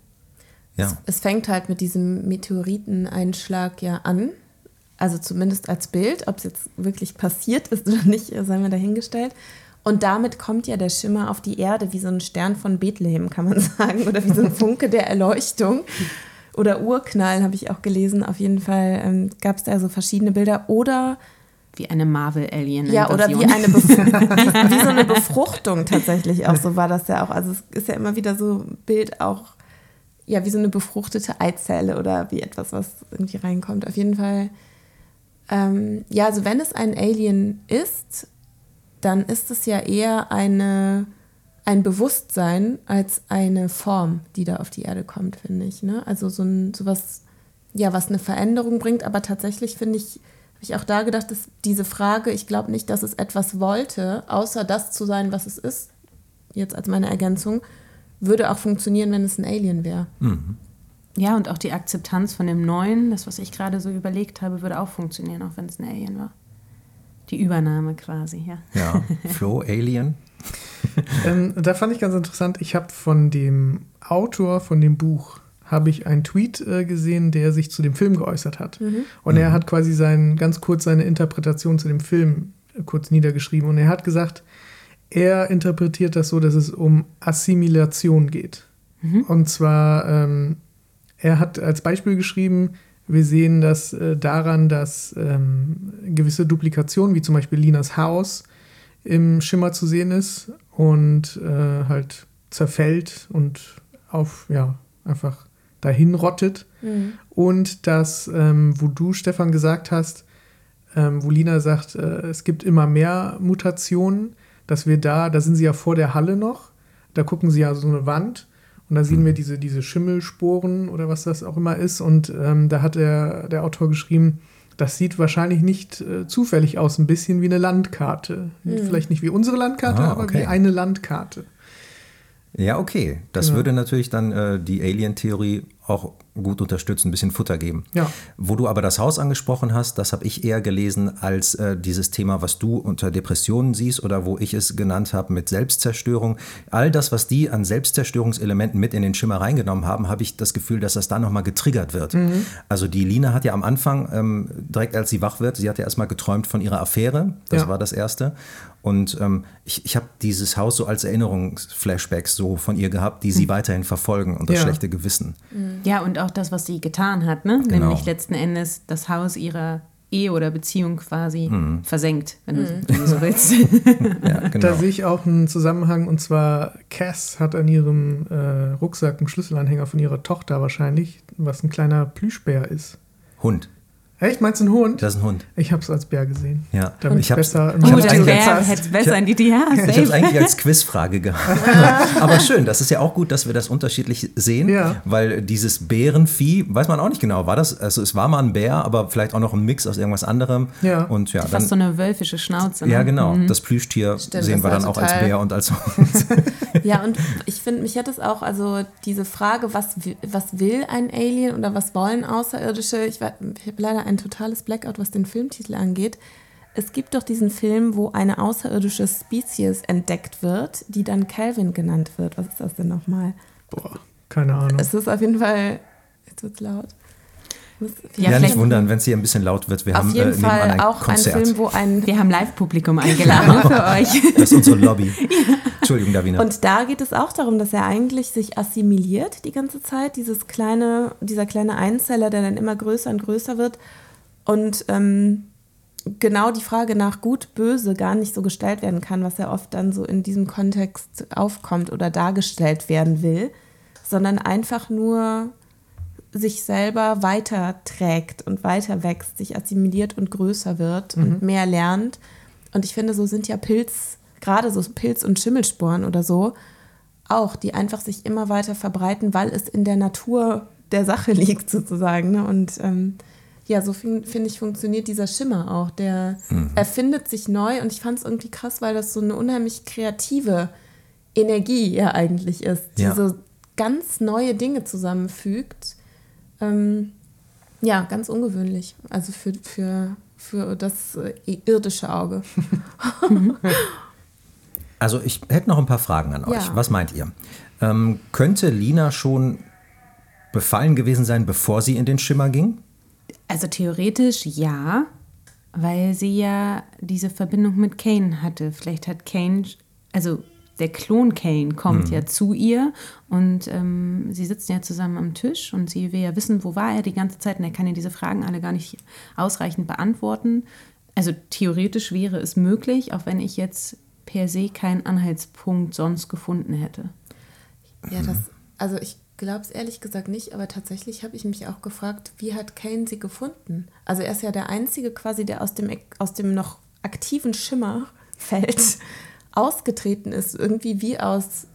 ja. Es fängt halt mit diesem Meteoriteneinschlag ja an. Also zumindest als Bild. Ob es jetzt wirklich passiert ist oder nicht, sei mal dahingestellt. Und damit kommt ja der Schimmer auf die Erde wie so ein Stern von Bethlehem, kann man sagen. Oder wie so ein Funke der Erleuchtung. Oder Urknall, habe ich auch gelesen. Auf jeden Fall ähm, gab es da so verschiedene Bilder. Oder Wie eine Marvel-Alien. ja, oder wie eine wie, wie so eine Befruchtung tatsächlich auch. So war das ja auch. Also es ist ja immer wieder so ein Bild auch, ja, wie so eine befruchtete Eizelle oder wie etwas, was irgendwie reinkommt. Auf jeden Fall, ähm, ja, also wenn es ein Alien ist, dann ist es ja eher eine, ein Bewusstsein als eine Form, die da auf die Erde kommt, finde ich. Ne? Also so ein, sowas, ja, was eine Veränderung bringt, aber tatsächlich finde ich, habe ich auch da gedacht, dass diese Frage, ich glaube nicht, dass es etwas wollte, außer das zu sein, was es ist, jetzt als meine Ergänzung, würde auch funktionieren, wenn es ein Alien wäre. Ja, und auch die Akzeptanz von dem Neuen, das, was ich gerade so überlegt habe, würde auch funktionieren, auch wenn es ein Alien war. Die Übernahme quasi, ja. Ja, Flo, Alien. Ähm, da fand ich ganz interessant, ich habe von dem Autor von dem Buch habe ich einen Tweet äh, gesehen, der sich zu dem Film geäußert hat. Und er hat quasi sein, ganz kurz seine Interpretation zu dem Film äh, kurz niedergeschrieben. Und er hat gesagt, er interpretiert das so, dass es um Assimilation geht. Und zwar, ähm, er hat als Beispiel geschrieben, wir sehen das äh, daran, dass ähm, gewisse Duplikationen, wie zum Beispiel Linas Haus, im Schimmer zu sehen ist und äh, halt zerfällt und auf, ja, einfach dahin rottet. Und dass, ähm, wo du, Stefan, gesagt hast, ähm, wo Lina sagt, äh, es gibt immer mehr Mutationen, dass wir da, da sind sie ja vor der Halle noch, da gucken sie ja so eine Wand und da sehen wir diese, diese Schimmelsporen oder was das auch immer ist. Und ähm, da hat der, der Autor geschrieben, das sieht wahrscheinlich nicht äh, zufällig aus, ein bisschen wie eine Landkarte. Vielleicht nicht wie unsere Landkarte, Ah, aber okay. wie eine Landkarte. Ja, okay. Das Genau. würde natürlich dann äh, die Alien-Theorie auch gut unterstützen, ein bisschen Futter geben. Ja. Wo du aber das Haus angesprochen hast, das habe ich eher gelesen als äh, dieses Thema, was du unter Depressionen siehst oder wo ich es genannt habe mit Selbstzerstörung. All das, was die an Selbstzerstörungselementen mit in den Schimmer reingenommen haben, habe ich das Gefühl, dass das da nochmal getriggert wird. Also die Lina hat ja am Anfang, ähm, direkt als sie wach wird, sie hat ja erstmal geträumt von ihrer Affäre. Das Ja. war das Erste. Und ähm, ich, ich habe dieses Haus so als Erinnerungsflashbacks so von ihr gehabt, die sie weiterhin verfolgen und das Ja. schlechte Gewissen. Ja, und auch das, was sie getan hat, ne? Genau. Nämlich letzten Endes das Haus ihrer Ehe oder Beziehung quasi Mhm. versenkt, wenn, du, wenn du so willst. Ja, genau. Da sehe ich auch einen Zusammenhang und zwar Cass hat an ihrem äh, Rucksack einen Schlüsselanhänger von ihrer Tochter wahrscheinlich, was ein kleiner Plüschbär ist. Hund. Echt? Meinst du einen Hund? Das ist ein Hund. Ich habe es als Bär gesehen. Ja. Damit Ich ich hab's- besser ich Oh, hab's eigentlich- wäre hätte besser in die ja, Ich habe es eigentlich als Quizfrage gehabt. Aber schön, das ist ja auch gut, dass wir das unterschiedlich sehen, Ja. weil dieses Bärenvieh, weiß man auch nicht genau, war das, also es war mal ein Bär, aber vielleicht auch noch ein Mix aus irgendwas anderem. Ja. Und ja, Fast dann, so eine wölfische Schnauze. Ne? ja genau, das Plüschtier Stimmt, sehen wir dann auch als Bär und als Ja, und ich finde, mich hat es auch, also diese Frage, was, will- was will ein Alien oder was wollen Außerirdische? Ich, ich habe leider ein totales Blackout, was den Filmtitel angeht. Es gibt doch diesen Film, wo eine außerirdische Spezies entdeckt wird, die dann Calvin genannt wird. Was ist das denn nochmal? Boah, keine Ahnung. Es ist auf jeden Fall. Jetzt wird's laut. Ja, Ja, nicht wundern, wenn es hier ein bisschen laut wird. Wir Auf haben jeden äh, Fall ein auch Konzert. ein Film, wo ein Wir haben Live-Publikum eingeladen für euch. Das ist unsere Lobby. Entschuldigung, Davina. Und da geht es auch darum, dass er eigentlich sich assimiliert die ganze Zeit, dieses kleine, dieser kleine Einzeller, der dann immer größer und größer wird. Und ähm, genau die Frage nach gut, böse gar nicht so gestellt werden kann, was ja oft dann so in diesem Kontext aufkommt oder dargestellt werden will, sondern einfach nur sich selber weiterträgt und weiter wächst, sich assimiliert und größer wird und mehr lernt. Und ich finde, so sind ja Pilz, gerade so Pilz- und Schimmelsporen oder so, auch, die einfach sich immer weiter verbreiten, weil es in der Natur der Sache liegt, sozusagen. Ne? Und ähm, ja, so fin- finde ich, funktioniert dieser Schimmer auch. Der erfindet sich neu und ich fand es irgendwie krass, weil das so eine unheimlich kreative Energie ja eigentlich ist, die Ja. so ganz neue Dinge zusammenfügt. Ähm, ja, ganz ungewöhnlich. Also für, für, für das äh, irdische Auge. Also ich hätte noch ein paar Fragen an euch. Ja. Was meint ihr? Ähm, könnte Lina schon befallen gewesen sein, bevor sie in den Schimmer ging? Also theoretisch ja, weil sie ja diese Verbindung mit Kane hatte. Vielleicht hat Kane, also der Klon Kane kommt ja zu ihr und ähm, sie sitzen ja zusammen am Tisch und sie will ja wissen, wo war er die ganze Zeit und er kann ja diese Fragen alle gar nicht ausreichend beantworten. Also theoretisch wäre es möglich, auch wenn ich jetzt per se keinen Anhaltspunkt sonst gefunden hätte. Ja, das, also ich glaube es ehrlich gesagt nicht, aber tatsächlich habe ich mich auch gefragt, wie hat Kane sie gefunden? Also er ist ja der Einzige quasi, der aus dem, aus dem noch aktiven Schimmerfeld ausgetreten ist, irgendwie wie aus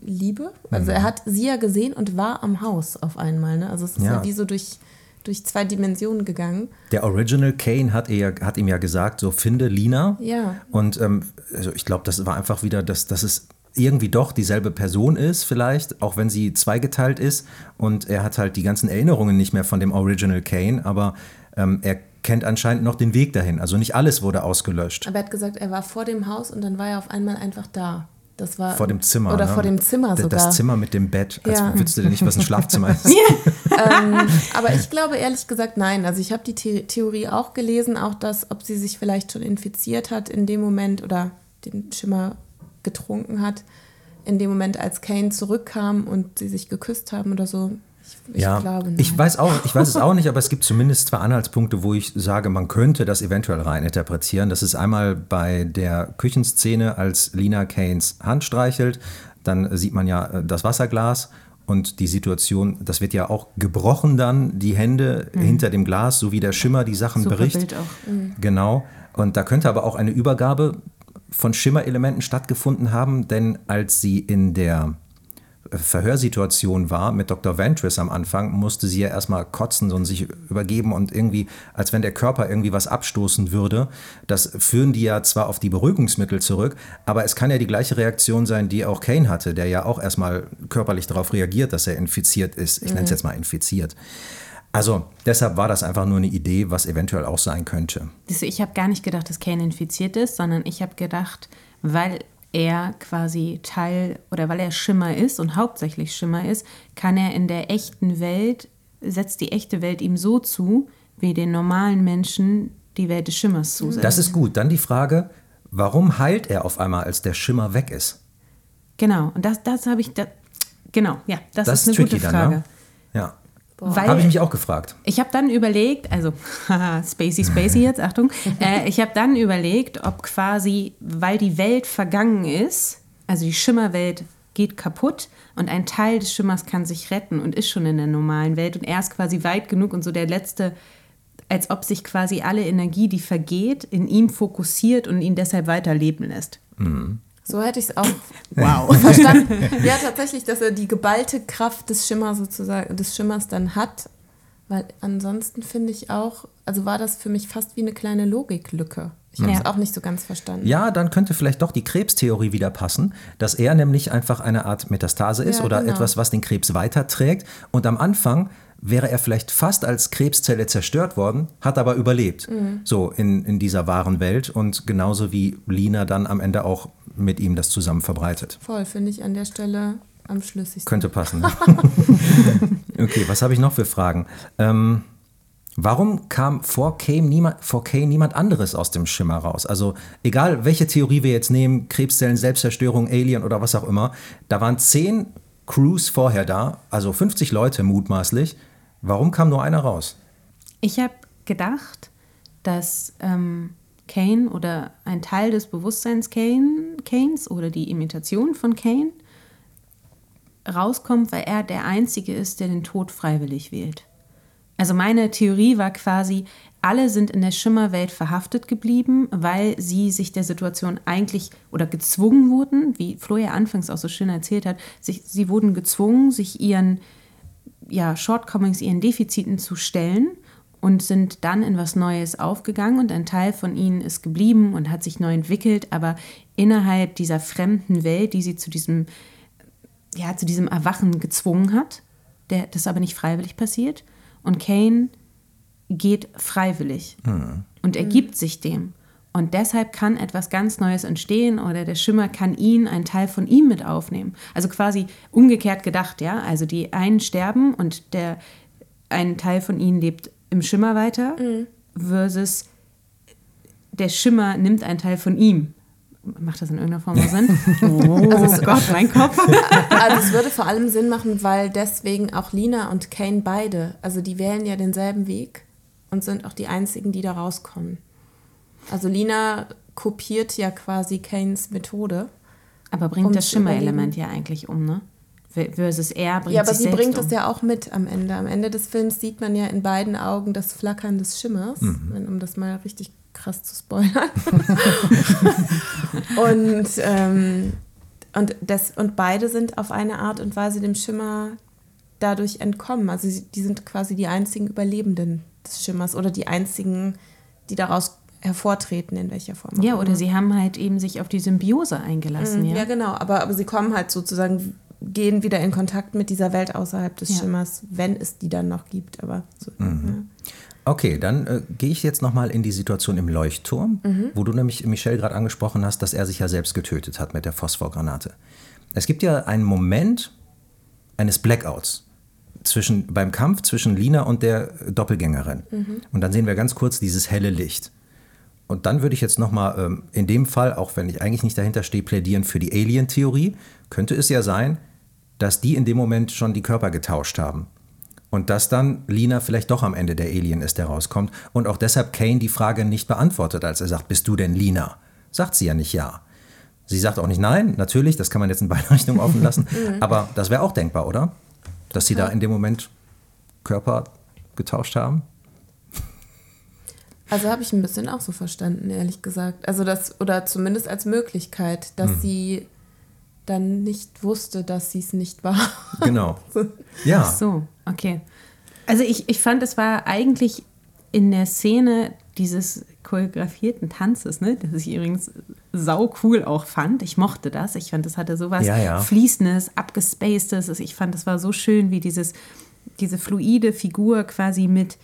Liebe. Also er hat sie ja gesehen und war am Haus auf einmal. Ne? Also es ist ja, Ja. wie so durch, durch zwei Dimensionen gegangen. Der Original Kane hat, ihr, hat ihm ja gesagt, so finde Lina. Ja. Und ähm, also ich glaube, das war einfach wieder, das, das ist irgendwie doch dieselbe Person ist, vielleicht, auch wenn sie zweigeteilt ist. Und er hat halt die ganzen Erinnerungen nicht mehr von dem Original Kane, aber ähm, er kennt anscheinend noch den Weg dahin. Also nicht alles wurde ausgelöscht. Aber er hat gesagt, er war vor dem Haus und dann war er auf einmal einfach da. Das war Vor dem Zimmer. Oder ne? vor dem Zimmer sogar. Das Zimmer mit dem Bett. Als Ja. würdest du denn nicht, was ein Schlafzimmer ist. ähm, aber ich glaube ehrlich gesagt nein. Also ich habe die The Theorie auch gelesen, auch das, ob sie sich vielleicht schon infiziert hat in dem Moment oder den Schimmer getrunken hat, in dem Moment, als Kane zurückkam und sie sich geküsst haben oder so. Ich, ja, glaube ich weiß auch, ich weiß es auch nicht, aber es gibt zumindest zwei Anhaltspunkte, wo ich sage, man könnte das eventuell reininterpretieren. Das ist einmal bei der Küchenszene, als Lina Kanes Hand streichelt, dann sieht man ja äh, das Wasserglas und die Situation, das wird ja auch gebrochen dann, die Hände hinter dem Glas, so wie der Schimmer die Sachen Super bricht. Bild auch. Genau. Und da könnte aber auch eine Übergabe von Schimmerelementen stattgefunden haben, denn als sie in der Verhörsituation war mit Dr. Ventris am Anfang, musste sie ja erstmal kotzen und sich übergeben und irgendwie, als wenn der Körper irgendwie was abstoßen würde. Das führen die ja zwar auf die Beruhigungsmittel zurück, aber es kann ja die gleiche Reaktion sein, die auch Kane hatte, der ja auch erstmal körperlich darauf reagiert, dass er infiziert ist. Ich nenne es jetzt mal infiziert. Also deshalb war das einfach nur eine Idee, was eventuell auch sein könnte. Siehst du, Ich habe gar nicht gedacht, dass Kane infiziert ist, sondern ich habe gedacht, weil er quasi Teil oder weil er Schimmer ist und hauptsächlich Schimmer ist, kann er in der echten Welt, setzt die echte Welt ihm so zu, wie den normalen Menschen die Welt des Schimmers zusetzt. Das ist gut. Dann die Frage, warum heilt er auf einmal, als der Schimmer weg ist? genau, und das, das habe ich, da, genau, ja, das, Das ist eine gute dann, Frage. ne? Habe ich mich auch gefragt. Ich habe dann überlegt, also haha, Spacey Spacey jetzt, Achtung, äh, ich habe dann überlegt, ob quasi, weil die Welt vergangen ist, also die Schimmerwelt geht kaputt und ein Teil des Schimmers kann sich retten und ist schon in der normalen Welt und er ist quasi weit genug und so der letzte, als ob sich quasi alle Energie, die vergeht, in ihm fokussiert und ihn deshalb weiterleben lässt. So hätte ich es auch verstanden. Ja, tatsächlich, dass er die geballte Kraft des Schimmers sozusagen, des Schimmers dann hat. Weil ansonsten finde ich auch, also war das für mich fast wie eine kleine Logiklücke. Ich habe es Ja. auch nicht so ganz verstanden. Ja, dann könnte vielleicht doch die Krebstheorie wieder passen, dass er nämlich einfach eine Art Metastase ist Ja, oder genau. etwas, was den Krebs weiterträgt. Und am Anfang wäre er vielleicht fast als Krebszelle zerstört worden, hat aber überlebt. Mhm. So in, in dieser wahren Welt und genauso wie Lina dann am Ende auch mit ihm das zusammen verbreitet. Voll, finde ich an der Stelle am schlüssigsten. Könnte passen. Ne? okay, was habe ich noch für Fragen? Ähm, warum kam vor Kane, niemand, vor Kane niemand anderes aus dem Schimmer raus? Also egal, welche Theorie wir jetzt nehmen, Krebszellen, Selbstzerstörung, Alien oder was auch immer, da waren zehn Crews vorher da, also 50 Leute mutmaßlich. Warum kam nur einer raus? Ich habe gedacht, dass ähm, Kane oder ein Teil des Bewusstseins Kane, Kanes oder die Imitation von Kane rauskommt, weil er der Einzige ist, der den Tod freiwillig wählt. Also meine Theorie war quasi, alle sind in der Schimmerwelt verhaftet geblieben, weil sie sich der Situation eigentlich oder gezwungen wurden, wie Flo ja anfangs auch so schön erzählt hat, sich, sie wurden gezwungen, sich ihren ja, Shortcomings, ihren Defiziten zu stellen und sind dann in was Neues aufgegangen und ein Teil von ihnen ist geblieben und hat sich neu entwickelt, aber innerhalb dieser fremden Welt, die sie zu diesem, ja, zu diesem Erwachen gezwungen hat, der, das aber nicht freiwillig passiert. Und Kane geht freiwillig und ergibt sich dem. Und deshalb kann etwas ganz Neues entstehen oder der Schimmer kann ihn, einen Teil von ihm mit aufnehmen. Also quasi umgekehrt gedacht, ja. Also die einen sterben und der ein Teil von ihnen lebt im Schimmer weiter versus der Schimmer nimmt einen Teil von ihm. Macht das in irgendeiner Form Sinn? Oh Gott, mein Kopf. Also es würde vor allem Sinn machen, weil deswegen auch Lina und Kane beide, also die wählen ja denselben Weg und sind auch die einzigen, die da rauskommen. Also Lina kopiert ja quasi Kanes Methode. Aber bringt Um das Schimmerelement ja eigentlich um, ne? Versus er bringt Ja, aber sich sie bringt um. es ja auch mit am Ende. Am Ende des Films sieht man ja in beiden Augen das Flackern des Schimmers, wenn, um das mal richtig krass zu spoilern. und, ähm, und, das, und beide sind auf eine Art und Weise dem Schimmer dadurch entkommen. Also sie, die sind quasi die einzigen Überlebenden des Schimmers oder die einzigen, die daraus hervortreten, in welcher Form. Ja, oder sie haben halt eben sich auf die Symbiose eingelassen, Ja, ja. genau, aber, aber sie kommen halt sozusagen, gehen wieder in Kontakt mit dieser Welt außerhalb des Ja. Schimmers, wenn es die dann noch gibt. Aber so, ja. Okay, dann äh, gehe ich jetzt nochmal in die Situation im Leuchtturm, wo du nämlich Michelle gerade angesprochen hast, dass er sich ja selbst getötet hat mit der Phosphorgranate. Es gibt ja einen Moment eines Blackouts zwischen, beim Kampf zwischen Lina und der Doppelgängerin. Und dann sehen wir ganz kurz dieses helle Licht. Und dann würde ich jetzt nochmal ähm, in dem Fall, auch wenn ich eigentlich nicht dahinter stehe, plädieren für die Alien-Theorie. Könnte es ja sein, dass die in dem Moment schon die Körper getauscht haben. Und dass dann Lina vielleicht doch am Ende der Alien ist, der rauskommt. Und auch deshalb Kane die Frage nicht beantwortet, als er sagt, bist du denn Lina? Sagt sie ja nicht ja. Sie sagt auch nicht nein, natürlich, das kann man jetzt in beide Richtungen offen lassen. aber das wäre auch denkbar, oder? Dass sie da in dem Moment Körper getauscht haben. Also habe ich ein bisschen auch so verstanden, ehrlich gesagt. Also das, oder zumindest als Möglichkeit, dass sie dann nicht wusste, dass sie es nicht war. Genau. Ja. So, okay. Also ich, ich fand, es war eigentlich in der Szene dieses choreografierten Tanzes, ne, das ich übrigens sau cool auch fand. Ich mochte das. Ich fand, das hatte sowas Ja, ja. Fließendes, Abgespacedes. Ich fand, das war so schön, wie dieses, diese fluide Figur quasi mit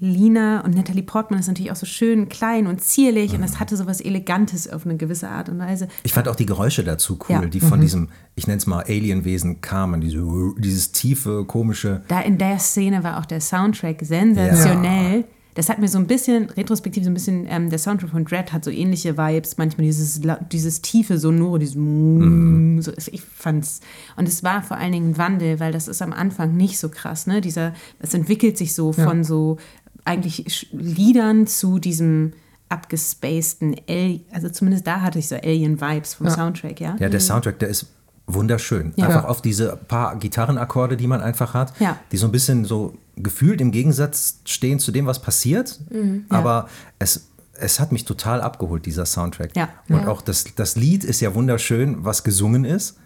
Lina und Natalie Portman ist natürlich auch so schön klein und zierlich und das hatte sowas Elegantes auf eine gewisse Art und Weise. Ich fand auch die Geräusche dazu cool, Ja. die von diesem, ich nenne es mal Alienwesen kamen, diese, dieses tiefe, komische. da in der Szene war auch der Soundtrack sensationell. Das hat mir so ein bisschen, retrospektiv so ein bisschen, ähm, der Soundtrack von Dread hat so ähnliche Vibes, manchmal dieses, dieses tiefe Sonore, dieses Mhm. so, ich fand's, und es war vor allen Dingen ein Wandel, weil das ist am Anfang nicht so krass, ne, dieser, es entwickelt sich so von so eigentlich Liedern zu diesem abgespaceden, Al also zumindest da hatte ich so Alien-Vibes vom Soundtrack, ja. Ja, der Soundtrack, der ist wunderschön. Ja. Einfach Ja. auf diese paar Gitarrenakkorde, die man einfach hat, Ja. die so ein bisschen so gefühlt im Gegensatz stehen zu dem, was passiert. Aber es, es hat mich total abgeholt, dieser Soundtrack. Ja. Und Ja. auch das, das Lied ist ja wunderschön, was gesungen ist.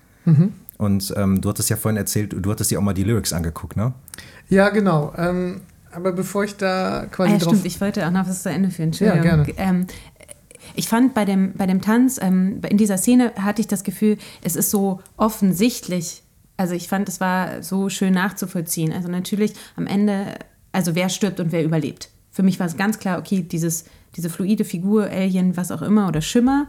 Und ähm, du hattest ja vorhin erzählt, du hattest dir auch mal die Lyrics angeguckt, ne? Ja, genau. Ähm, aber bevor ich da quasi Ah, ja, drauf. stimmt, ich wollte auch noch was zu Ende führen. Entschuldigung. gerne. Ähm, ich fand bei dem, bei dem Tanz, ähm, in dieser Szene hatte ich das Gefühl, es ist so offensichtlich. Also ich fand, es war so schön nachzuvollziehen. Also natürlich am Ende, also wer stirbt und wer überlebt. Für mich war es ganz klar, okay, dieses, diese fluide Figur, Alien, was auch immer, oder Schimmer,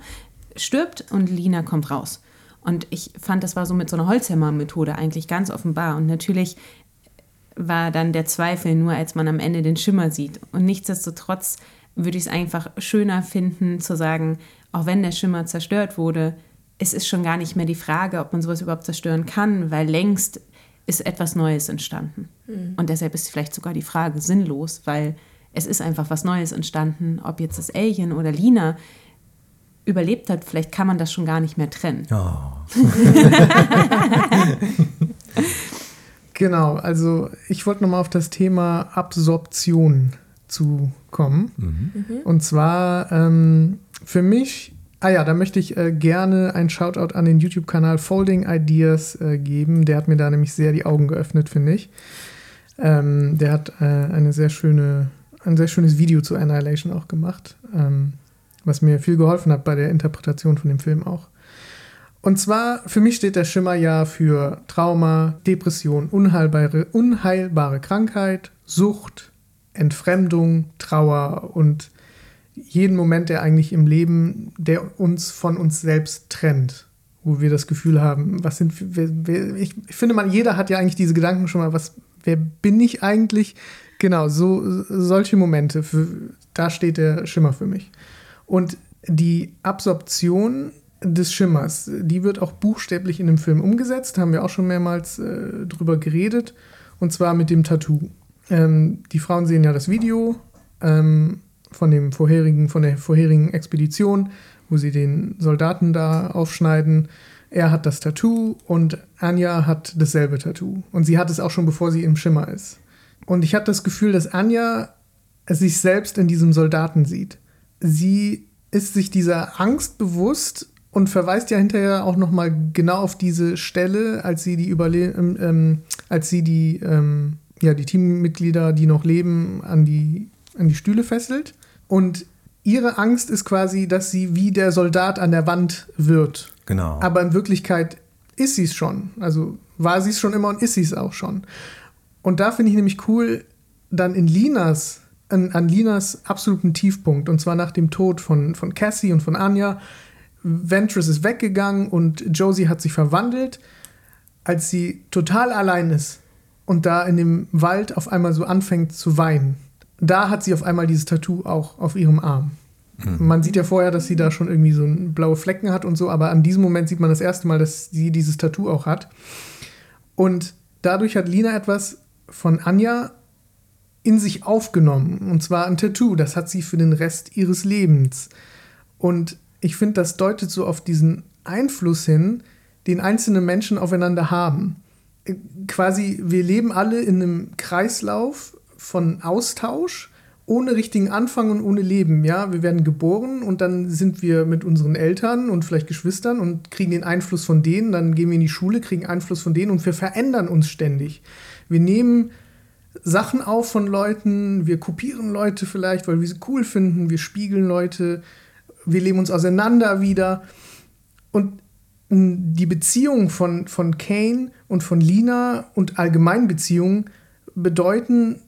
stirbt und Lina kommt raus. Und ich fand, das war so mit so einer Holzhammer-Methode eigentlich ganz offenbar. Und natürlich war dann der Zweifel nur, als man am Ende den Schimmer sieht. Und nichtsdestotrotz würde ich es einfach schöner finden, zu sagen, auch wenn der Schimmer zerstört wurde, es ist schon gar nicht mehr die Frage, ob man sowas überhaupt zerstören kann, weil längst ist etwas Neues entstanden. Und deshalb ist vielleicht sogar die Frage sinnlos, weil es ist einfach was Neues entstanden, ob jetzt das Alien oder Lina überlebt hat, vielleicht kann man das schon gar nicht mehr trennen. Genau, also ich wollte nochmal auf das Thema Absorption zu kommen. Und zwar ähm, für mich, ah ja, da möchte ich äh, gerne ein Shoutout an den YouTube-Kanal Folding Ideas äh, geben. Der hat mir da nämlich sehr die Augen geöffnet, finde ich. Ähm, der hat äh, eine sehr schöne, ein sehr schönes Video zu Annihilation auch gemacht, ähm, was mir viel geholfen hat bei der Interpretation von dem Film auch. Und zwar, für mich steht der Schimmer ja für Trauma, Depression, unheilbare, unheilbare Krankheit, Sucht, Entfremdung, Trauer und jeden Moment, der eigentlich im Leben, der uns von uns selbst trennt, wo wir das Gefühl haben, was sind, wer, wer, ich, ich finde, man, jeder hat ja eigentlich diese Gedanken schon mal, was, wer bin ich eigentlich? Genau, so solche Momente, für, da steht der Schimmer für mich. Und die Absorption des Schimmers, die wird auch buchstäblich in dem Film umgesetzt, haben wir auch schon mehrmals äh, drüber geredet, und zwar mit dem Tattoo. Ähm, die Frauen sehen ja das Video ähm, von dem vorherigen, von der vorherigen Expedition, wo sie den Soldaten da aufschneiden. Er hat das Tattoo und Anja hat dasselbe Tattoo. Und sie hat es auch schon, bevor sie im Schimmer ist. Und ich habe das Gefühl, dass Anja sich selbst in diesem Soldaten sieht. Sie ist sich dieser Angst bewusst und verweist ja hinterher auch noch mal genau auf diese Stelle, als sie die Überle ähm, ähm, als sie die ähm, ja die Teammitglieder, die noch leben, an die an die Stühle fesselt. Und ihre Angst ist quasi, dass sie wie der Soldat an der Wand wird. Genau. Aber in Wirklichkeit ist sie es schon. Also war sie es schon immer und ist sie es auch schon. Und da finde ich nämlich cool, dann in Linas, an, an Linas absoluten Tiefpunkt, und zwar nach dem Tod von, von Cassie und von Anja. Ventress ist weggegangen und Josie hat sich verwandelt, als sie total allein ist und da in dem Wald auf einmal so anfängt zu weinen. Da hat sie auf einmal dieses Tattoo auch auf ihrem Arm. Man sieht ja vorher, dass sie da schon irgendwie so blaue Flecken hat und so, aber an diesem Moment sieht man das erste Mal, dass sie dieses Tattoo auch hat. Und dadurch hat Lina etwas von Anja in sich aufgenommen. Und zwar ein Tattoo. Das hat sie für den Rest ihres Lebens. Und ich finde, das deutet so auf diesen Einfluss hin, den einzelne Menschen aufeinander haben. Äh, Quasi, wir leben alle in einem Kreislauf von Austausch, ohne richtigen Anfang und ohne Leben. Ja, wir werden geboren und dann sind wir mit unseren Eltern und vielleicht Geschwistern und kriegen den Einfluss von denen. Dann gehen wir in die Schule, kriegen Einfluss von denen und wir verändern uns ständig. Wir nehmen Sachen auf von Leuten, wir kopieren Leute vielleicht, weil wir sie cool finden, wir spiegeln Leute, wir leben uns auseinander wieder. Und mh, die Beziehungen von, von Kane und von Lina und allgemein Beziehungen bedeuten,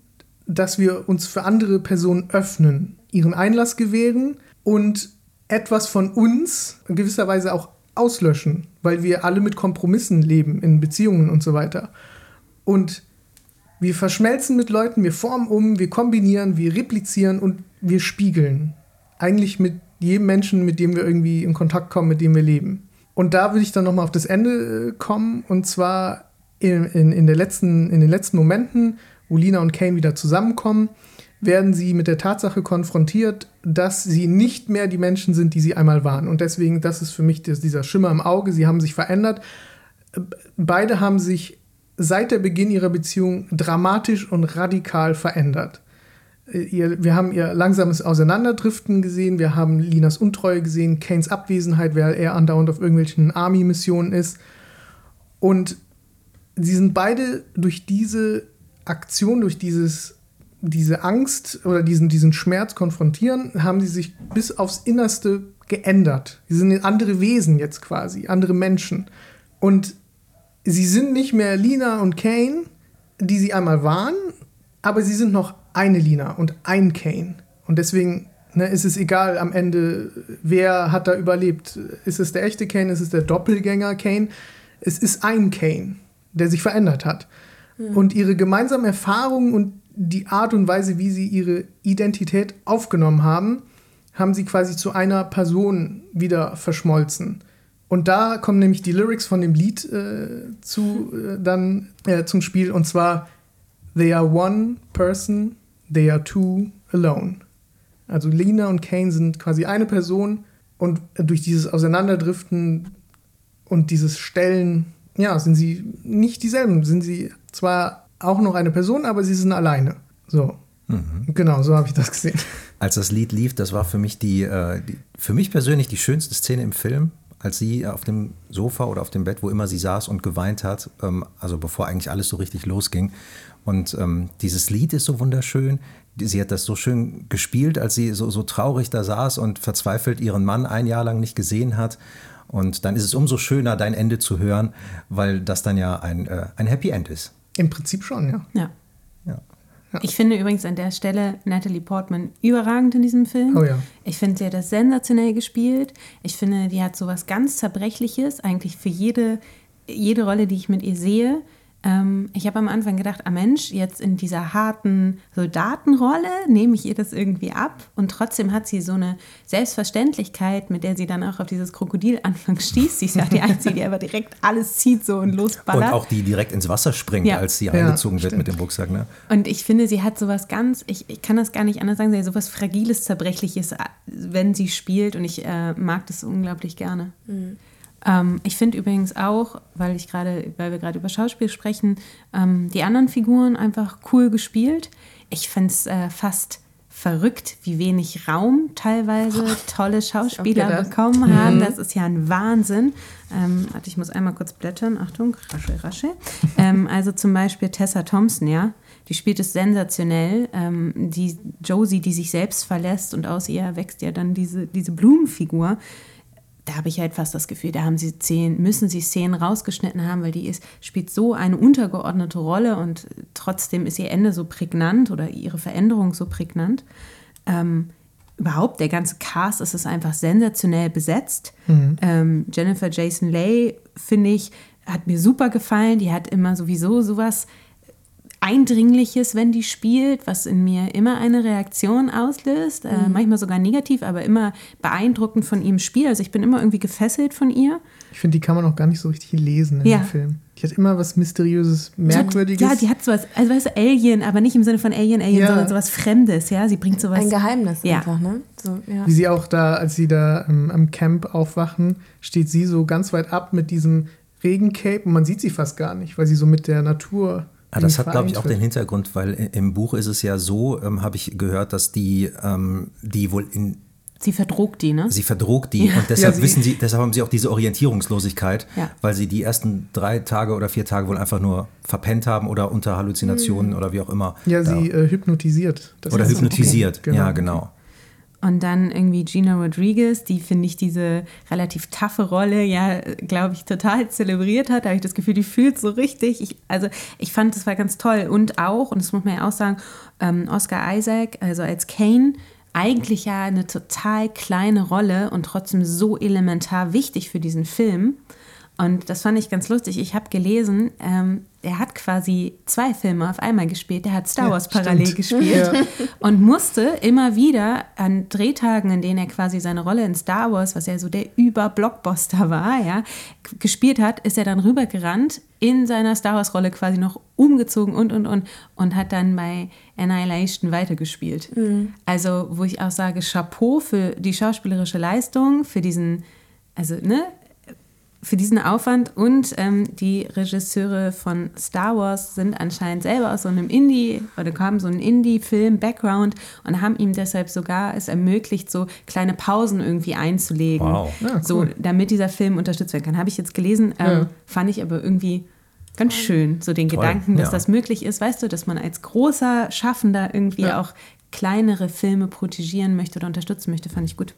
dass wir uns für andere Personen öffnen, ihren Einlass gewähren und etwas von uns in gewisser Weise auch auslöschen, weil wir alle mit Kompromissen leben in Beziehungen und so weiter. Und wir verschmelzen mit Leuten, wir formen um, wir kombinieren, wir replizieren und wir spiegeln. Eigentlich mit jedem Menschen, mit dem wir irgendwie in Kontakt kommen, mit dem wir leben. Und da würde ich dann nochmal auf das Ende äh, kommen, und zwar in, in, in, der letzten, in den letzten Momenten, wo Lina und Kane wieder zusammenkommen, werden sie mit der Tatsache konfrontiert, dass sie nicht mehr die Menschen sind, die sie einmal waren. Und deswegen, das ist für mich das, dieser Schimmer im Auge, sie haben sich verändert. Beide haben sich seit der Beginn ihrer Beziehung dramatisch und radikal verändert. Ihr, wir haben ihr langsames Auseinanderdriften gesehen, wir haben Linas Untreue gesehen, Kanes Abwesenheit, weil er andauernd auf irgendwelchen Army-Missionen ist. Und sie sind beide durch diese Aktion, durch dieses, diese Angst oder diesen, diesen Schmerz konfrontieren, haben sie sich bis aufs Innerste geändert. Sie sind andere Wesen jetzt quasi, andere Menschen. Und sie sind nicht mehr Lina und Kane, die sie einmal waren, aber sie sind noch eine Lina und ein Kane. Und deswegen ne, ist es egal am Ende, wer hat da überlebt. Ist es der echte Kane, ist es der Doppelgänger Kane? Es ist ein Kane, der sich verändert hat. Und ihre gemeinsamen Erfahrungen und die Art und Weise, wie sie ihre Identität aufgenommen haben, haben sie quasi zu einer Person wieder verschmolzen. Und da kommen nämlich die Lyrics von dem Lied äh, zu, äh, dann äh, zum Spiel und zwar They are one person, they are two alone. Also Lina und Kane sind quasi eine Person und durch dieses Auseinanderdriften und dieses Stellen, ja, sind sie nicht dieselben. Sind sie zwar auch noch eine Person, aber sie sind alleine. So. Genau, so habe ich das gesehen. Als das Lied lief, das war für mich die, äh, die, für mich persönlich die schönste Szene im Film, als sie auf dem Sofa oder auf dem Bett, wo immer sie saß und geweint hat, ähm, also bevor eigentlich alles so richtig losging. Und ähm, dieses Lied ist so wunderschön. Sie hat das so schön gespielt, als sie so, so traurig da saß und verzweifelt ihren Mann ein Jahr lang nicht gesehen hat. Und dann ist es umso schöner, dein Ende zu hören, weil das dann ja ein, äh, ein Happy End ist. Im Prinzip schon, ja. Ja. Ja. Ich finde übrigens an der Stelle Natalie Portman überragend in diesem Film. Oh ja. Ich finde, sie hat das sensationell gespielt. Ich finde, die hat so was ganz Zerbrechliches, eigentlich für jede, jede Rolle, die ich mit ihr sehe. Ähm, ich habe am Anfang gedacht, ah Mensch, jetzt in dieser harten Soldatenrolle nehme ich ihr das irgendwie ab. Und trotzdem hat sie so eine Selbstverständlichkeit, mit der sie dann auch auf dieses Krokodil anfangs stieß. Sie ist ja die Einzige, die aber direkt alles zieht so und Und losballert. auch die direkt ins Wasser springt, Ja. als sie Ja, eingezogen wird mit dem Rucksack. Ne? Und ich finde, sie hat sowas ganz, ich, ich kann das gar nicht anders sagen, sie hat sowas Fragiles, Zerbrechliches, äh, wenn sie spielt. Und ich äh, mag das unglaublich gerne. Ähm, ich finde übrigens auch, weil ich gerade, weil wir gerade über Schauspiel sprechen, ähm, die anderen Figuren einfach cool gespielt. Ich finde es äh, fast verrückt, wie wenig Raum teilweise tolle Schauspieler bekommen haben. Das ist ja ein Wahnsinn. Ähm, warte, ich muss einmal kurz blättern. Achtung, rasche, rasche. ähm, also zum Beispiel Tessa Thompson, ja. Die spielt es sensationell. Ähm, die Josie, die sich selbst verlässt und aus ihr wächst ja dann diese, diese Blumenfigur. Da habe ich halt fast das Gefühl, da haben sie Szenen, müssen sie Szenen rausgeschnitten haben, weil die ist, spielt so eine untergeordnete Rolle und trotzdem ist ihr Ende so prägnant oder ihre Veränderung so prägnant. Ähm, überhaupt der ganze Cast ist es einfach sensationell besetzt. Ähm, Jennifer Jason Leigh, finde ich, hat mir super gefallen. Die hat immer sowieso sowas Eindringliches, wenn die spielt, was in mir immer eine Reaktion auslöst. Äh, manchmal sogar negativ, aber immer beeindruckend von ihrem Spiel. Also ich bin immer irgendwie gefesselt von ihr. Ich finde, die kann man auch gar nicht so richtig lesen in Ja. dem Film. Die hat immer was Mysteriöses, Merkwürdiges. Ja, die hat sowas, also weißt du, Alien, aber nicht im Sinne von Alien, Alien, Ja. sondern sowas Fremdes, ja. Sie bringt sowas. Ein Geheimnis Ja. einfach, ne? So, ja. Wie sie auch da, als sie da ähm, am Camp aufwachen, steht sie so ganz weit ab mit diesem Regencape und man sieht sie fast gar nicht, weil sie so mit der Natur. Ja, das hat, glaube ich, auch den Hintergrund, weil im Buch ist es ja so, ähm, habe ich gehört, dass die, ähm, die wohl in, Sie verdrogt die, ne? sie verdrogt die und deshalb sie- wissen sie, deshalb haben sie auch diese Orientierungslosigkeit, Ja. weil sie die ersten drei Tage oder vier Tage wohl einfach nur verpennt haben oder unter Halluzinationen oder wie auch immer. Ja, sie äh, hypnotisiert. Das oder hypnotisiert. Genau. Ja, genau. Und dann irgendwie Gina Rodriguez, die finde ich diese relativ taffe Rolle, ja, glaube ich, total zelebriert hat. Da habe ich das Gefühl, die fühlt so richtig. Ich, also ich fand, das war ganz toll. Und auch, und das muss man ja auch sagen, ähm, Oscar Isaac, also als Kane, eigentlich ja eine total kleine Rolle und trotzdem so elementar wichtig für diesen Film. Und das fand ich ganz lustig. Ich habe gelesen, ähm, er hat quasi zwei Filme auf einmal gespielt. Er hat Star Ja, Wars parallel stimmt. gespielt und musste immer wieder an Drehtagen, in denen er quasi seine Rolle in Star Wars, was ja so der Über-Blockbuster war, ja, gespielt hat, ist er dann rübergerannt, in seiner Star Wars-Rolle quasi noch umgezogen und, und, und, und hat dann bei Annihilation weitergespielt. Also, wo ich auch sage, Chapeau für die schauspielerische Leistung, für diesen, also, ne, für diesen Aufwand und ähm, die Regisseure von Star Wars sind anscheinend selber aus so einem Indie oder kamen so einen Indie-Film-Background und haben ihm deshalb sogar es ermöglicht, so kleine Pausen irgendwie einzulegen, Wow. Ja, so cool. damit dieser Film unterstützt werden kann. Habe ich jetzt gelesen, ähm, Ja. fand ich aber irgendwie ganz schön, so den Toll, Gedanken, dass ja. das möglich ist, weißt du, dass man als großer Schaffender irgendwie Ja. auch kleinere Filme protegieren möchte oder unterstützen möchte, fand ich gut.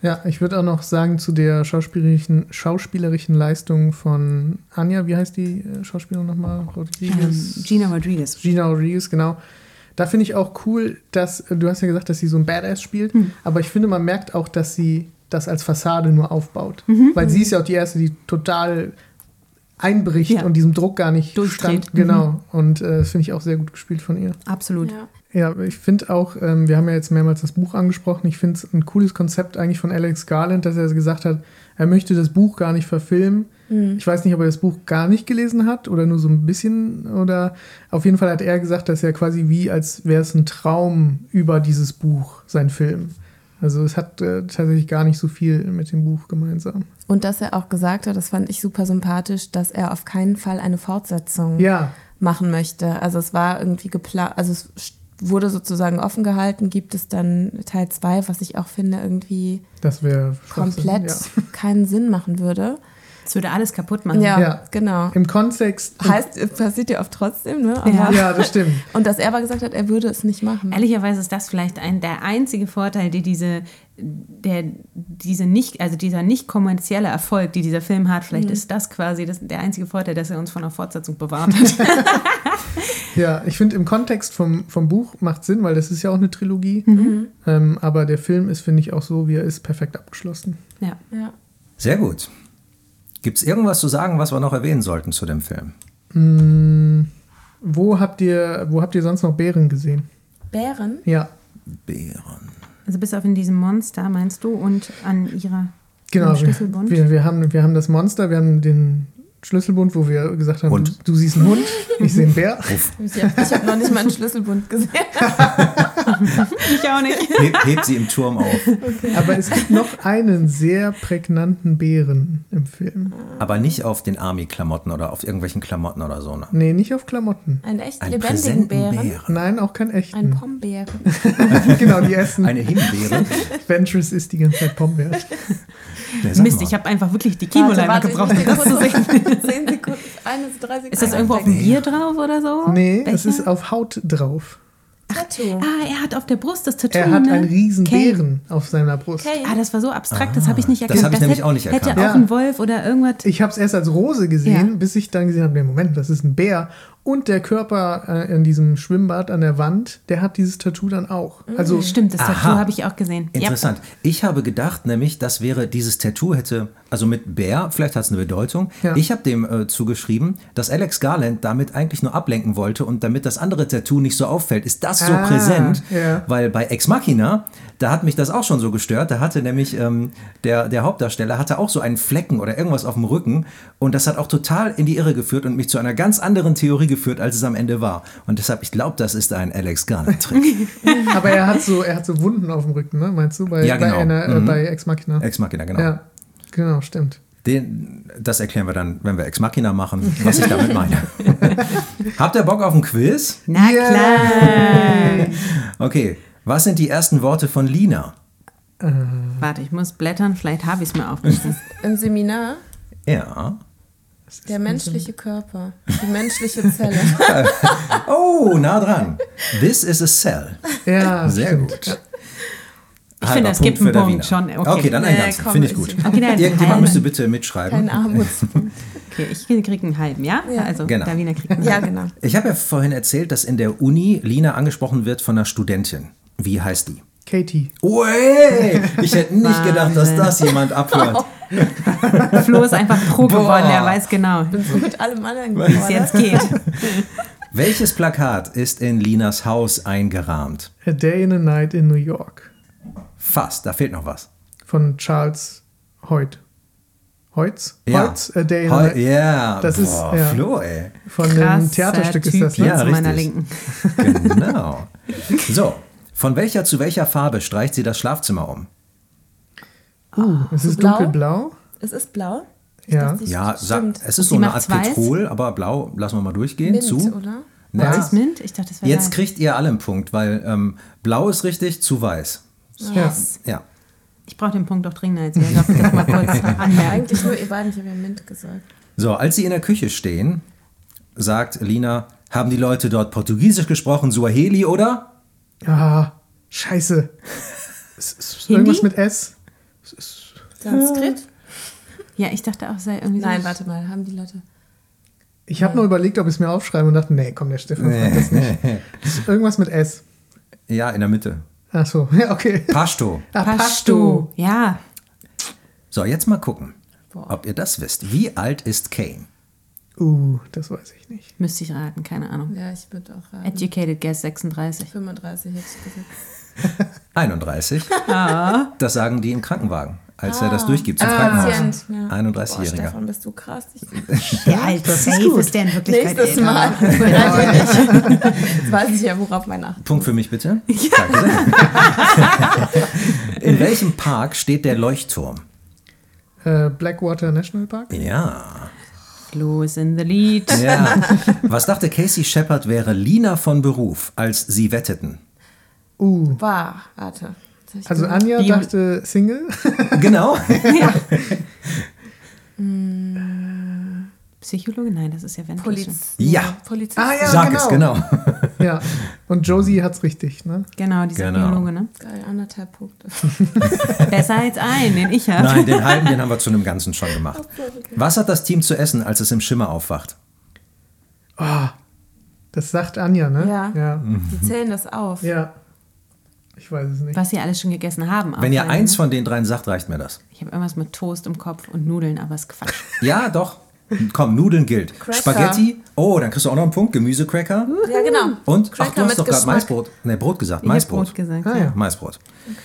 Ja, ich würde auch noch sagen zu der schauspielerischen, schauspielerischen Leistung von Anja, wie heißt die äh, Schauspielerin nochmal? Ähm, Rodriguez. Gina Rodriguez. Gina Rodriguez, genau. Da finde ich auch cool, dass, äh, du hast ja gesagt, dass sie so ein Badass spielt, Hm. aber ich finde, man merkt auch, dass sie das als Fassade nur aufbaut. Mhm. Weil sie ist ja auch die Erste, die total einbricht Ja. und diesem Druck gar nicht Durchdreht. stand. Genau. Und äh, das finde ich auch sehr gut gespielt von ihr. Absolut. Ja. Ja, ich finde auch, ähm, wir haben ja jetzt mehrmals das Buch angesprochen, ich finde es ein cooles Konzept eigentlich von Alex Garland, dass er gesagt hat, er möchte das Buch gar nicht verfilmen. Ich weiß nicht, ob er das Buch gar nicht gelesen hat oder nur so ein bisschen oder auf jeden Fall hat er gesagt, dass er quasi wie, als wäre es ein Traum über dieses Buch, sein Film. Also es hat äh, tatsächlich gar nicht so viel mit dem Buch gemeinsam. Und dass er auch gesagt hat, das fand ich super sympathisch, dass er auf keinen Fall eine Fortsetzung Ja, machen möchte. Also es war irgendwie geplant, also es wurde sozusagen offen gehalten, gibt es dann Teil 2, was ich auch finde irgendwie das wäre komplett keinen Sinn machen würde. Das würde alles kaputt machen. Ja, Ja. genau. Im Kontext. Heißt, passiert ja oft trotzdem, ne? Ja. ja, das stimmt. Und dass er aber gesagt hat, er würde es nicht machen. Ehrlicherweise ist das vielleicht ein, der einzige Vorteil, die diese, der, diese nicht, also dieser nicht kommerzielle Erfolg, die dieser Film hat, vielleicht ist das quasi das, der einzige Vorteil, dass er uns von einer Fortsetzung bewahrt hat. Ja, ich finde im Kontext vom, vom Buch macht Sinn, weil das ist ja auch eine Trilogie. Ähm, aber der Film ist, finde ich, auch so, wie er ist, perfekt abgeschlossen. ja. Ja. Sehr gut. Gibt es irgendwas zu sagen, was wir noch erwähnen sollten zu dem Film? Mm, wo habt ihr, wo habt ihr sonst noch Bären gesehen? Bären? Ja, Bären. Also bis auf in diesem Monster, meinst du, und an ihrer genau. Schlüsselbund? wir, wir, haben, wir haben das Monster, wir haben den Schlüsselbund, wo wir gesagt haben, Hund. du, du siehst einen Hund, ich sehe einen Bär. Ich habe hab noch nicht mal einen Schlüsselbund gesehen. ich auch nicht. Heb, hebt sie im Turm auf. Aber es gibt noch einen sehr prägnanten Bären im Film. Aber nicht auf den Army-Klamotten oder auf irgendwelchen Klamotten oder so. Ne? Nee, nicht auf Klamotten. Einen echt Einen lebendigen Bären. Bären. Nein, auch kein Ein echten. Pombeeren. genau, die essen. Eine Himbeere. Ventress ist die ganze Zeit Pombeeren. Nee, Mist, mal. ich habe einfach wirklich die Kinoleinwand gebraucht, um das zu sehen. Zehn Sekunden, eine, drei Sekunden. Ist das irgendwo auf dem Bier drauf oder so? Nee, es Becher? ist auf Haut drauf. Tattoo. Ah, er hat auf der Brust das Tattoo. Er hat ne? einen riesen Kane. Bären auf seiner Brust. Okay. Ah, das war so abstrakt, das habe ich nicht das erkannt. habe ich nämlich hätte, auch nicht Hätte erkannt. auch Ja. ein Wolf oder irgendwas. Ich habe es erst als Rose gesehen, Ja. bis ich dann gesehen habe, nee, Moment, das ist ein Bär. Und der Körper äh, in diesem Schwimmbad an der Wand, der hat dieses Tattoo dann auch. Also Stimmt, das. Tattoo habe ich auch gesehen. Ja. Interessant. Ich habe gedacht, nämlich, das wäre dieses Tattoo hätte, also mit Bär, vielleicht hat es eine Bedeutung. Ja. Ich habe dem äh, zugeschrieben, dass Alex Garland damit eigentlich nur ablenken wollte und damit das andere Tattoo nicht so auffällt, ist das so Ah, präsent, ja. weil bei Ex Machina, da hat mich das auch schon so gestört. Da hatte nämlich ähm, der, der Hauptdarsteller hatte auch so einen Flecken oder irgendwas auf dem Rücken und das hat auch total in die Irre geführt und mich zu einer ganz anderen Theorie geführt, als es am Ende war. Und deshalb, ich glaube, das ist ein Alex Garland-Trick. Aber er hat so, er hat so Wunden auf dem Rücken, ne? Meinst du? Bei, Ja, genau. bei, einer, äh, Mhm. bei Ex Machina. Ex Machina, genau. Ja, genau, stimmt. Den, das erklären wir dann, wenn wir Ex Machina machen, was ich damit meine. Habt ihr Bock auf ein Quiz? Na klar. Okay, was sind die ersten Worte von Lina? Warte, ich muss blättern, vielleicht habe ich es mir aufgeschrieben. Im Seminar Ja. Der menschliche Körper, die menschliche Zelle. Oh, nah dran. This is a cell. Ja, Sehr gut. Ich finde, es gibt einen Punkt schon. Okay, Okay. dann ein Nee, ganzen. Finde ich gut. Okay, Irgendjemand halbe. müsste bitte mitschreiben. Kein Armutspunkt. Okay, ich kriege einen halben, ja? Ja. Also, Genau. Davina kriegt einen Ja, halben. genau. Ich habe ja vorhin erzählt, dass in der Uni Lina angesprochen wird von einer Studentin. Wie heißt die? Katie. Ui, ich hätte nicht gedacht, dass das jemand abhört. Flo ist einfach pro geworden, er weiß genau, Bin so mit allem anderen wie es jetzt geht. Welches Plakat ist in Linas Haus eingerahmt? A Day in a Night in New York. Fast, da fehlt noch was. Von Charles Hoyt. Hoyts? Ja. Hoyts? A Day in a Night. Ja, Das ist, boah, ja. Flo, ey. Von dem Theaterstück ist das, Typ ne? Ja, zu meiner richtig. Linken. Genau. So, von welcher zu welcher Farbe streicht sie das Schlafzimmer um? Uh, es ist blau? dunkelblau. Es ist blau. Ja. dachte, Ja, sag, es ist so eine Art weiß? Petrol, aber blau lassen wir mal durchgehen. Mint, zu. oder? Na, Ist Mint? Ich dachte, das wäre jetzt kriegt ihr alle einen Punkt, weil ähm, blau ist richtig, zu weiß. Ja. Ja. Ich brauche den Punkt doch dringender. Darf das mal kurz anmerken? Eigentlich nur ihr beiden, ich habe ja Mint gesagt. So, als sie in der Küche stehen, sagt Lina, haben die Leute dort Portugiesisch gesprochen, Suaheli, oder? Ah, scheiße. Irgendwas mit S. Sanskrit? Ja, ich dachte auch, es sei irgendwie Nein, so. warte mal, haben die Leute. Ich habe nur überlegt, ob ich es mir aufschreibe und dachte, nee, komm, der Stefan fragt das nicht. Ist irgendwas mit S. Ja, in der Mitte. Ach so, ja, okay. Pashto. Ah, Pashto. Ja. So, jetzt mal gucken, ob ihr das wisst. Wie alt ist Kane? Uh, das weiß ich nicht. Müsste ich raten, keine Ahnung. Ja, ich würde auch raten. Educated Guess 36. 35 hätte ich gesagt. 31. Ah. Das sagen die im Krankenwagen, als er das durchgibt zum Als Krankenhaus. Ja. Boah, 31-Jähriger. Stefan, bist du krass. Ich, Der alt safe ist der in Wirklichkeit nächstes älter. Mal. Dich. Jetzt weiß ich ja, worauf mein Acht. Punkt für mich bitte. Danke sehr. In welchem Park steht der Leuchtturm? Äh, Blackwater National Park? Ja. Flo ist in the lead. ja. Was dachte Casey Shepard wäre Lina von Beruf, als sie wetteten? Uh, War, warte. Also gesagt? Anja Bio- dachte Single. Genau. Psychologe? Nein, das ist ja Ventilation. Poliz Ja. Polizist. Ah, ja. Sag genau. es, genau. ja. Und Josie hat's richtig, ne? Genau, dieser Genau. Biologe, ne? Geil, anderthalb Punkte. Besser als ein, den ich habe. Nein, den halben, den haben wir zu einem Ganzen schon gemacht. Was hat das Team zu essen, als es im Schimmer aufwacht? Oh, das sagt Anja, ne? Ja. Ja. Die zählen das auf. ja. Ich weiß es nicht. Was sie alles schon gegessen haben. Wenn ihr eins ne? von den dreien sagt, reicht mir das. Ich habe irgendwas mit Toast im Kopf und Nudeln, aber ist Quatsch. Ja, doch. Komm, Nudeln gilt. Cracker. Spaghetti. Oh, dann kriegst du auch noch einen Punkt. Gemüsecracker. Ja, genau. Und, ach, Cracker du hast doch gerade. Maisbrot. Ne, Brot gesagt. Ich Maisbrot. Brot gesagt. Ah, ja. ja. Maisbrot.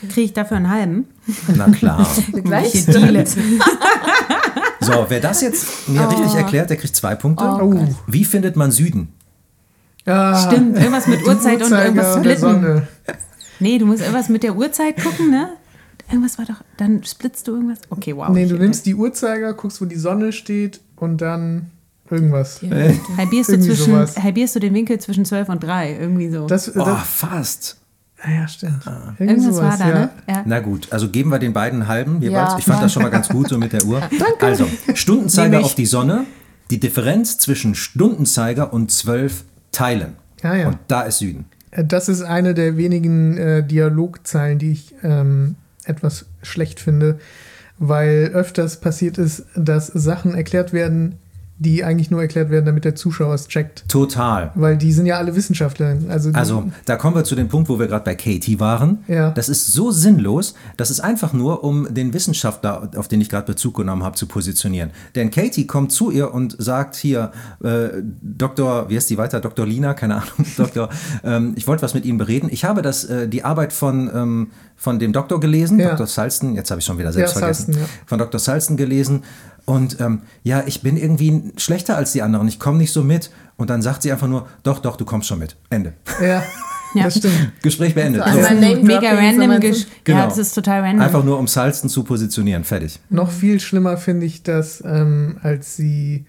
Kriege ich dafür einen halben? Na klar. Gleich Deale. So, wer das jetzt mir richtig erklärt, der kriegt zwei Punkte. Oh. Wie findet man Süden? Ah, Stimmt, irgendwas mit Uhrzeit und irgendwas splitten. Nee, du musst irgendwas mit der Uhrzeit gucken, ne? Irgendwas war doch, dann splitzt du irgendwas. Okay, wow. Nee, du nimmst die Uhrzeiger, guckst, wo die Sonne steht und dann irgendwas. halbierst du, zwischen, sowas. halbierst du den Winkel zwischen 12 und 3, irgendwie so. Das, Oh, das, fast. Ah, ja, stimmt. Irgendwie Irgendwas war sowas, da, ja. ne? Ja. Na gut, also geben wir den beiden einen halben jeweils. Ja. Ich fand das schon mal ganz gut so mit der Uhr. Also, Stundenzeiger auf die Sonne, die Differenz zwischen Stundenzeiger und zwölf Teilen. Ja, ja. Und da ist Süden. Das ist eine der wenigen äh, Dialogzeilen, die ich ähm, etwas schlecht finde, weil öfters passiert ist, dass Sachen erklärt werden, die eigentlich nur erklärt werden, damit der Zuschauer es checkt. Total. Weil die sind ja alle Wissenschaftler. Also, Also, da kommen wir zu dem Punkt, wo wir gerade bei Katie waren. Ja. Das ist so sinnlos, das ist einfach nur, um den Wissenschaftler, auf den ich gerade Bezug genommen habe, zu positionieren. Denn Katie kommt zu ihr und sagt hier, äh, Dr., wie heißt die weiter? Dr. Lina, keine Ahnung, Doktor, ähm, ich wollte was mit Ihnen bereden. Ich habe das, äh, die Arbeit von, ähm, von dem Doktor gelesen, Ja. Dr. Salston, jetzt habe ich schon wieder selbst Ja, vergessen, Salston, ja. von Dr. Salston gelesen. Und ähm, ja, ich bin irgendwie schlechter als die anderen, ich komme nicht so mit. Und dann sagt sie einfach nur, doch, doch, du kommst schon mit. Ende. ja, Ja. das stimmt. Gespräch beendet. So So. Name-Dropping, Mega random. gesch- Genau. Ja, das ist total random. Einfach nur um Salston zu positionieren. Fertig. Noch viel schlimmer finde ich das, ähm, als sie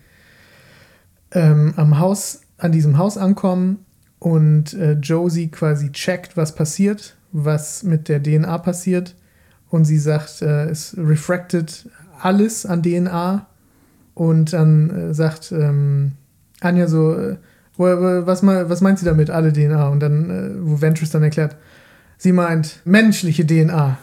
ähm, am Haus, an diesem Haus ankommen und äh, Josie quasi checkt, was passiert, was mit der DNA passiert. Und sie sagt, äh, es refracted alles an DNA. Und dann äh, sagt ähm, Anja so, äh, was, was meint sie damit, alle DNA? Und dann, äh, wo Ventress dann erklärt, sie meint menschliche DNA.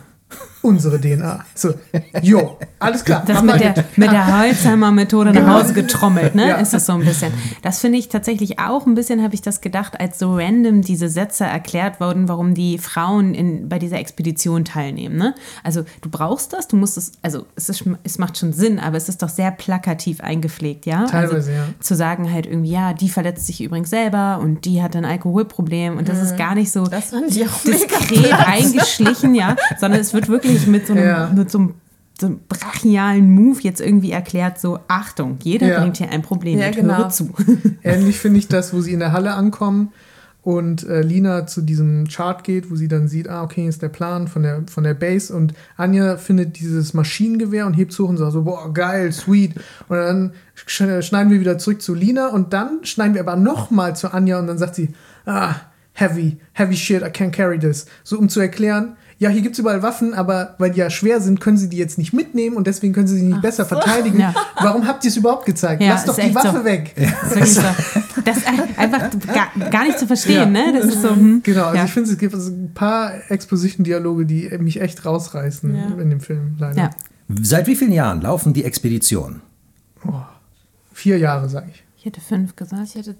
Unsere DNA. So, jo, alles klar. Das mit der, mit der Holzheimer-Methode nach Hause getrommelt, ne? Ja. Ist das so ein bisschen. Das finde ich tatsächlich auch ein bisschen, habe ich das gedacht, als so random diese Sätze erklärt wurden, warum die Frauen in, bei dieser Expedition teilnehmen, ne? Also du brauchst das, du musst es, also es, ist, es macht schon Sinn, aber es ist doch sehr plakativ eingepflegt, ja? Teilweise, also, ja. Zu sagen halt irgendwie, ja, die verletzt sich übrigens selber und die hat ein Alkoholproblem und das ist gar nicht so Das diskret eingeschlichen, ja, sondern es wird wirklich mit so einem, Ja. mit so einem, so einem brachialen Move jetzt irgendwie erklärt, so Achtung, jeder Ja. bringt hier ein Problem Ja, mit, genau. höre zu. Ähnlich finde ich das, wo sie in der Halle ankommen und äh, Lina zu diesem Chart geht, wo sie dann sieht, ah, okay, ist der Plan von der, von der Base und Anja findet dieses Maschinengewehr und hebt hoch und sagt so, boah, geil, sweet. Und dann sch schneiden wir wieder zurück zu Lina und dann schneiden wir aber nochmal zu Anja und dann sagt sie, ah, heavy, heavy shit, I can't carry this. So, um zu erklären, ja, hier gibt es überall Waffen, aber weil die ja schwer sind, können sie die jetzt nicht mitnehmen und deswegen können sie sich nicht besser verteidigen. Ja. Warum habt ihr es überhaupt gezeigt? Ja, Lass doch die Waffe so. weg. Das ist so. Das ist einfach gar, gar nicht zu verstehen, Ja. ne? Das ist so, hm. Genau, also ja. ich finde, es gibt also ein paar Exposition-Dialoge, die mich echt rausreißen Ja. in dem Film, leider. ja. Seit wie vielen Jahren laufen die Expeditionen? Vier Jahre, sage ich. Ich hätte fünf gesagt. Ich hätte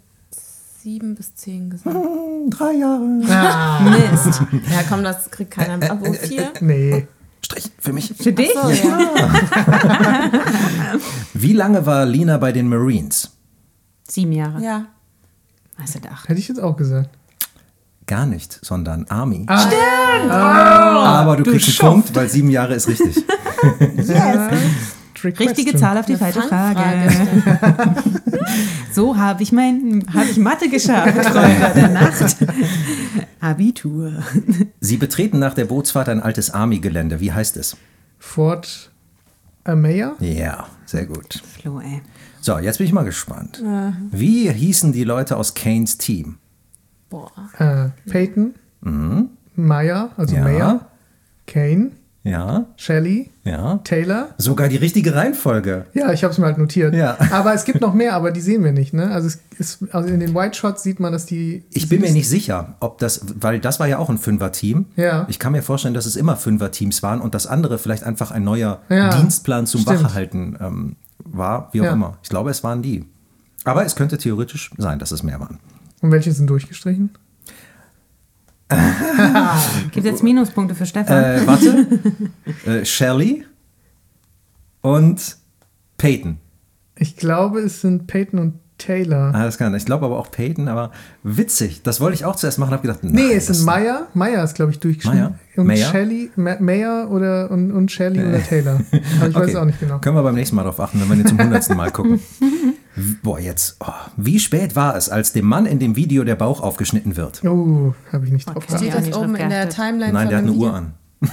sieben bis zehn gesagt. Drei Jahre. Mist. Ja, komm, das kriegt keiner im Abo. Vier? Nee. Strich für mich. Für dich? So, ja. Wie lange war Lina bei den Marines? Sieben Jahre. ja. Was sind acht? Hätte ich jetzt auch gesagt. Gar nicht, sondern Army. Ah, Aber du, du kriegst einen. Punkt, weil sieben Jahre ist richtig. Trick Richtige question. Zahl auf die falsche Frage. So habe ich mein, habe ich Mathe geschafft, Freunde der Nacht. Abitur. Sie betreten nach der Bootsfahrt ein altes Army-Gelände. Wie heißt es? Fort Amaya? Ja, sehr gut. Flo, ey. So, jetzt bin ich mal gespannt. Wie hießen die Leute aus Kanes Team? Boah. Äh, Peyton? Maya, also Ja. Maya? Kane? Ja, Shelley? Ja. Taylor? Sogar die richtige Reihenfolge. Ja, ich habe es mir halt notiert. Ja. Aber es gibt noch mehr, aber die sehen wir nicht. Ne? Also, ist, also in den White Shots sieht man, dass die. Ich bin mir nicht sicher, ob das, weil das war ja auch ein Fünfer-Team. Ja. Ich kann mir vorstellen, dass es immer Fünfer-Teams waren und das andere vielleicht einfach ein neuer Ja, Dienstplan zum stimmt. Wachehalten ähm, war, wie auch Ja. immer. Ich glaube, es waren die. Aber es könnte theoretisch sein, dass es mehr waren. Und welche sind durchgestrichen? Gibt jetzt Minuspunkte für Stefan? Äh, warte. äh, Shelley und Peyton. Ich glaube, es sind Peyton und Taylor. Ah, das kann. Ich glaube aber auch Peyton, aber witzig. Das wollte ich auch zuerst machen, habe gedacht, nein, Nee, es sind Maya. Maya ist, glaube ich, durchgeschrieben. Maya? Und Maya? Shelley, Maya oder und, und Shelley oder Taylor. Aber ich weiß Okay. auch nicht genau. Können wir beim nächsten Mal drauf achten, wenn wir den zum hundertsten Mal gucken. Boah, jetzt. Oh, wie spät war es, als dem Mann in dem Video der Bauch aufgeschnitten wird? Oh, habe ich nicht drauf Okay. geachtet. Steht Ja, das nicht oben in der. Timeline Nein, von der hat eine Uhr Video? an.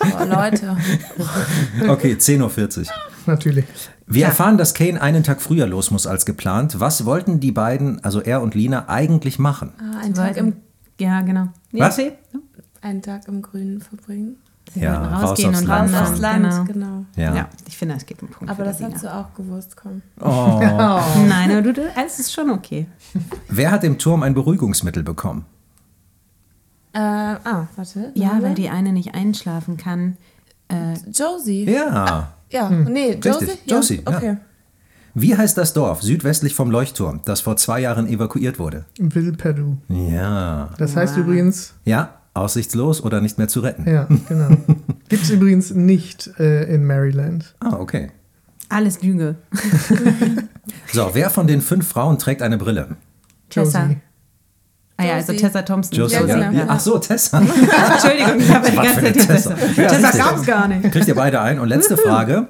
Boah, Leute. Okay, 10.40 Uhr. Natürlich. Wir erfahren, dass Kane einen Tag früher los muss als geplant. Was wollten die beiden, also er und Lina, eigentlich machen? Ah, ein Tag im Ja, genau. Ja, Was? Einen Tag im Grünen verbringen. Sie Ja, wollten raus rausgehen und Land wandern. Aufs Land, Genau. genau. Ja. Ja. ich finde, es geht um Punkt. Aber für das Davina. hast du auch gewusst, komm. Oh. Nein, aber du, du- es ist schon okay. Wer hat im Turm ein Beruhigungsmittel bekommen? Äh, ah, warte. Ja, weil die eine nicht einschlafen kann. Äh, Josie. Ja. Ja, nee, Josie. Richtig, Josie, ja. Okay. Wie heißt das Dorf südwestlich vom Leuchtturm, das vor zwei Jahren evakuiert wurde? Will Perdue. Ja. Das heißt übrigens, Ja, aussichtslos oder nicht mehr zu retten. ja, genau. Gibt es übrigens nicht äh, in Maryland. Ah, okay. alles Lüge. So, wer von den fünf Frauen trägt eine Brille? Tessa. Ah ja, also. Tessa Thompson. Josie, Ja, ja. Ach so, Tessa. Entschuldigung, ich habe die ganze Zeit die Tessa. Tessa. Tessa richtig. gab's gar nicht. Kriegt ihr beide ein. Und letzte Frage.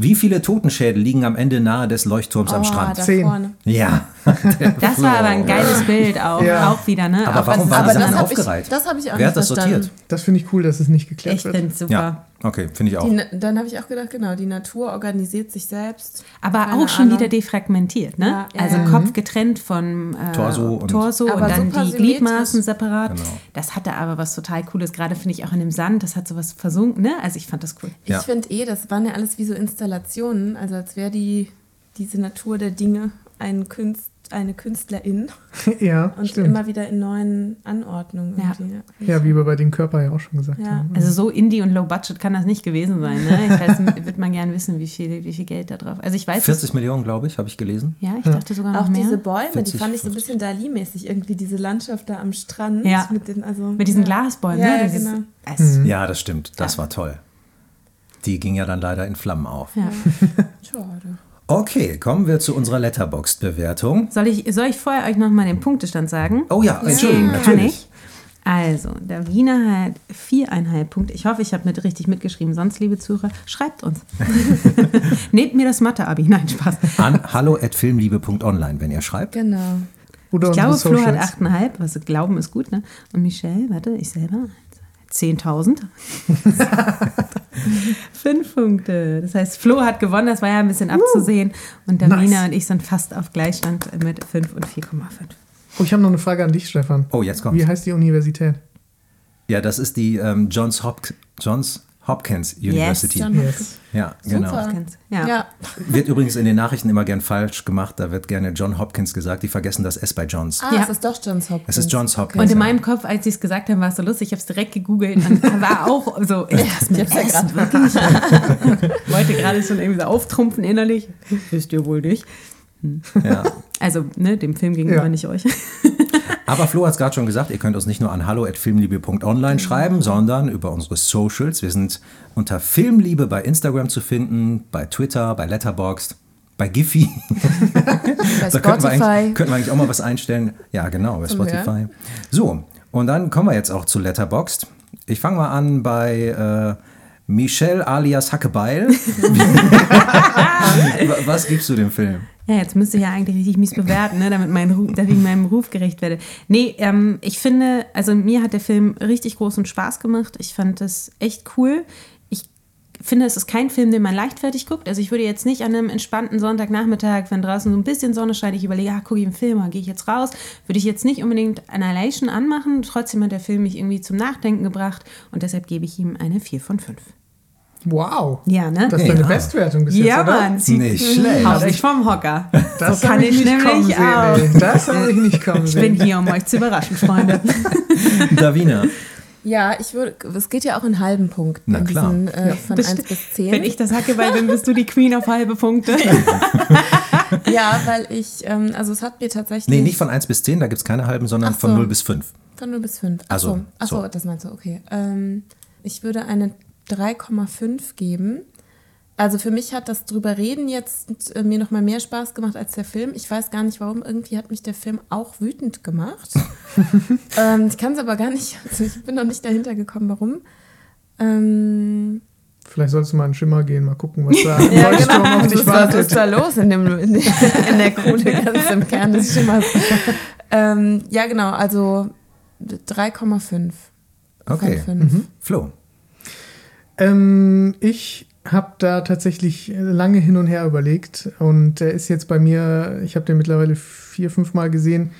Wie viele Totenschädel liegen am Ende nahe des Leuchtturms am Oh, Strand? da Zehn. vorne. Ja. Das war aber ein geiles Bild auch, Ja. auch wieder, ne? Aber Auch warum was- war aber das das dann hab ich- aufgereiht? das hab ich auch Wer nicht hat das verstanden. sortiert? Das finde ich cool, dass es nicht geklärt Ich wird. finde es super. Ja, okay, finde ich auch. Die, dann habe ich auch gedacht, genau, die Natur organisiert sich selbst. Aber Keine auch schon Ahnung. wieder defragmentiert, ne? Ja, also ja. Kopf getrennt von äh, Torso und- Torso und dann die. Gliedmaßen separat. Genau. Das hatte aber was total Cooles, gerade finde ich auch in dem Sand, das hat sowas versunken, ne? Also ich fand das cool. Ich Ja. finde eh, das waren ja alles wie so Installationen, also als wäre die, diese Natur der Dinge ein Künst, eine Künstlerin ja, und stimmt. immer wieder in neuen Anordnungen. Ja. irgendwie, Ja, wie wir bei dem Körper ja auch schon gesagt Ja. haben. Also so Indie und Low Budget kann das nicht gewesen sein, ne? Ich weiß, wird man gerne wissen, wie viel, wie viel Geld da drauf. Also ich weiß, 40 Millionen, glaube ich, habe ich gelesen. ja, ich dachte sogar noch Auch mehr. diese Bäume, 40, die fand ich so ein bisschen Dali-mäßig, irgendwie diese Landschaft da am Strand. Ja. Mit, den, also, Mit diesen ja. Glasbäumen, Ja, ne? genau. es, Ja, das stimmt. Das war toll. Die ging ja dann leider in Flammen auf. ja. Schade. Okay, kommen wir zu unserer Letterboxd-Bewertung. Soll ich, soll ich vorher euch nochmal den Punktestand sagen? Oh ja, Entschuldigung, Kann natürlich. ich. Also, der Wiener hat viereinhalb Punkte. Ich hoffe, ich habe mit richtig mitgeschrieben. Sonst, liebe Zuhörer, schreibt uns. Nehmt mir das Mathe-Abi. Nein, Spaß. An hallo.filmliebe.online, wenn ihr schreibt. Genau. Oder Ich glaube, Flo hat Socials. achteinhalb. Was Glauben ist gut, ne? Und Michelle, warte, ich selber. 10.000. Fünf Punkte. Das heißt, Flo hat gewonnen, das war ja ein bisschen abzusehen. Und Davina Nice. und ich sind fast auf Gleichstand mit 5 und 4,5. Oh, ich habe noch eine Frage an dich, Stefan. Oh, jetzt kommt's. Wie heißt die Universität? Ja, das ist die ähm, Johns, Hop Johns Hopkins University. John Yes. ja, genau. Super. Ja. Ja. Wird übrigens in den Nachrichten immer gern falsch gemacht. Da wird gerne John Hopkins gesagt. Die vergessen das S bei Johns. Ah, Ja. es ist doch Johns Hopkins. Es ist Johns Hopkins. Und in ja. meinem Kopf, als sie es gesagt haben, war es so lustig. Ich habe es direkt gegoogelt und war auch so, Ich hab's ja S grad wirklich? Wollte gerade schon irgendwie so auftrumpfen innerlich. Wisst ihr wohl nicht. Ja. Also, ne, dem Film gegenüber, Ja. nicht euch. Aber Flo hat es gerade schon gesagt, ihr könnt uns nicht nur an hallo.filmliebe.online schreiben, sondern über unsere Socials. Wir sind unter Filmliebe bei Instagram zu finden, bei Twitter, bei Letterboxd, bei Giphy. Bei Da könnten wir, eigentlich, könnten wir eigentlich auch mal was einstellen. Ja, genau, bei Zum Spotify. So, und dann kommen wir jetzt auch zu Letterboxd. Ich fange mal an bei äh, Michelle alias Hackebeil. was gibst du dem Film? Ja, jetzt müsste ich ja eigentlich richtig mies bewerten, ne, damit, mein damit ich meinem Ruf gerecht werde. Nee, ähm, ich finde, also mir hat der Film richtig großen Spaß gemacht. Ich fand es echt cool. Ich finde, es ist kein Film, den man leichtfertig guckt. Also ich würde jetzt nicht an einem entspannten Sonntagnachmittag, wenn draußen so ein bisschen Sonne scheint, ich überlege, ah, gucke ich einen Film, gehe ich jetzt raus, würde ich jetzt nicht unbedingt Annihilation anmachen. Trotzdem hat der Film mich irgendwie zum Nachdenken gebracht und deshalb gebe ich ihm eine 4 von 5. Wow. Ja, ne? Das ist deine Ja. Bestwertung bis ja, jetzt, oder? Mann. zieht- Nicht schlecht. Haut euch vom Hocker. Das so kann ich, nicht nämlich kommen sehen, auch. ey. Das habe ich nicht kommen Ich sehen. bin hier, um euch zu überraschen, Freunde. Davina. Ja, ich würde, es geht ja auch in halben Punkten. Na klar. Diesen, äh, von Das 1 sti- bis 10. Wenn ich das Hackebeil bin, bist du die Queen auf halbe Punkte. ja, weil ich, ähm, also es hat mir tatsächlich. Nee, nicht von 1 bis 10, da gibt es keine halben, sondern Ach von so. 0 bis 5. Von 0 bis 5. Also, Achso, Ach so, so. das meinst du, okay. Ähm, ich würde eine 3,5 geben. Also für mich hat das drüber reden jetzt äh, mir noch mal mehr Spaß gemacht als der Film. Ich weiß gar nicht warum. Irgendwie hat mich der Film auch wütend gemacht. ähm, ich kann es aber gar nicht. Also ich bin noch nicht dahinter gekommen, warum. Ähm, Vielleicht sollst du mal in den Schimmer gehen, mal gucken, was da im ja, Leuchtturm genau. auf Was dich ist, was ist wartet. da los in, dem, in, der- in der Kohle ganz im Kern des Schimmers? Ähm, ja, genau. Also 3,5. Okay. Fünf. Flo. Ähm, ich habe da tatsächlich lange hin und her überlegt und der ist jetzt bei mir, ich habe den mittlerweile vier, fünf Mal gesehen.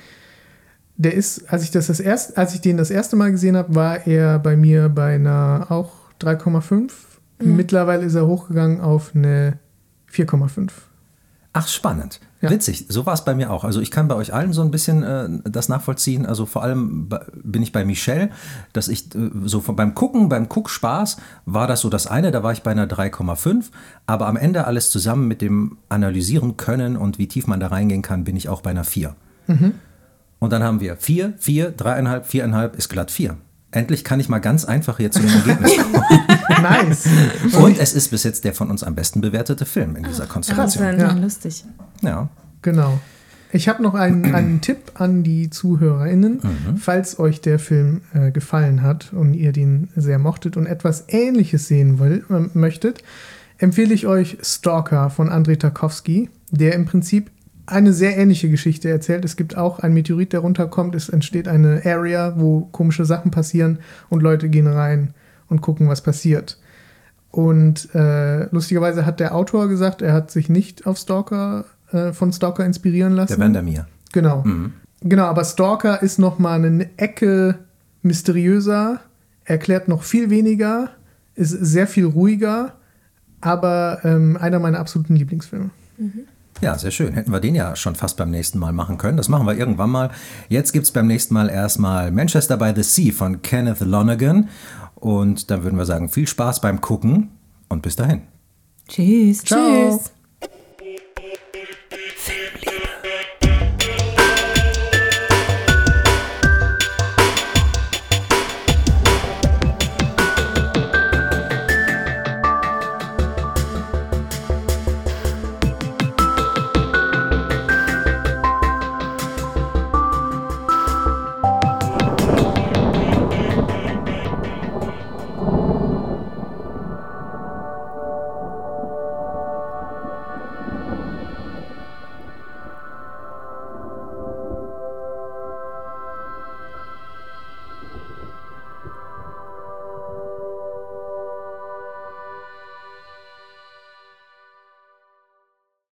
der ist, als ich, das das erst, als ich den das erste Mal gesehen habe, war er bei mir bei einer auch 3,5. Mittlerweile ist er hochgegangen auf eine 4,5. Ach, spannend. Ja. Witzig, so war es bei mir auch. Also ich kann bei euch allen so ein bisschen äh, das nachvollziehen. Also vor allem bin ich bei Michelle, dass ich äh, so von, beim Gucken, beim Guckspaß war das so das eine, da war ich bei einer 3,5. Aber am Ende alles zusammen mit dem Analysieren können und wie tief man da reingehen kann, bin ich auch bei einer 4. Und dann haben wir 4, 4, 3,5, 4,5 ist glatt 4. Endlich kann ich mal ganz einfach hier zu dem Ergebnis kommen. Nice. Und es ist bis jetzt der von uns am besten bewertete Film in dieser Konstellation. Wahnsinn. Ja, Ja. lustig. Ja. Genau. Ich habe noch einen, einen Tipp an die ZuhörerInnen. Falls euch der Film äh, gefallen hat und ihr den sehr mochtet und etwas Ähnliches sehen will, ähm, möchtet, empfehle ich euch Stalker von Andrei Tarkovsky, der im Prinzip eine sehr ähnliche Geschichte erzählt. Es gibt auch ein Meteorit, der runterkommt. Es entsteht eine Area, wo komische Sachen passieren und Leute gehen rein und gucken, was passiert. Und äh, lustigerweise hat der Autor gesagt, er hat sich nicht auf Stalker äh, von Stalker inspirieren lassen. Der Vandermeer. Genau. Genau, aber Stalker ist noch mal eine Ecke mysteriöser, erklärt noch viel weniger, ist sehr viel ruhiger, aber ähm, einer meiner absoluten Lieblingsfilme. Ja, sehr schön. Hätten wir den ja schon fast beim nächsten Mal machen können. Das machen wir irgendwann mal. Jetzt gibt es beim nächsten Mal erstmal Manchester by the Sea von Kenneth Lonergan. Und dann würden wir sagen, viel Spaß beim Gucken und bis dahin. Tschüss. Ciao. Tschüss.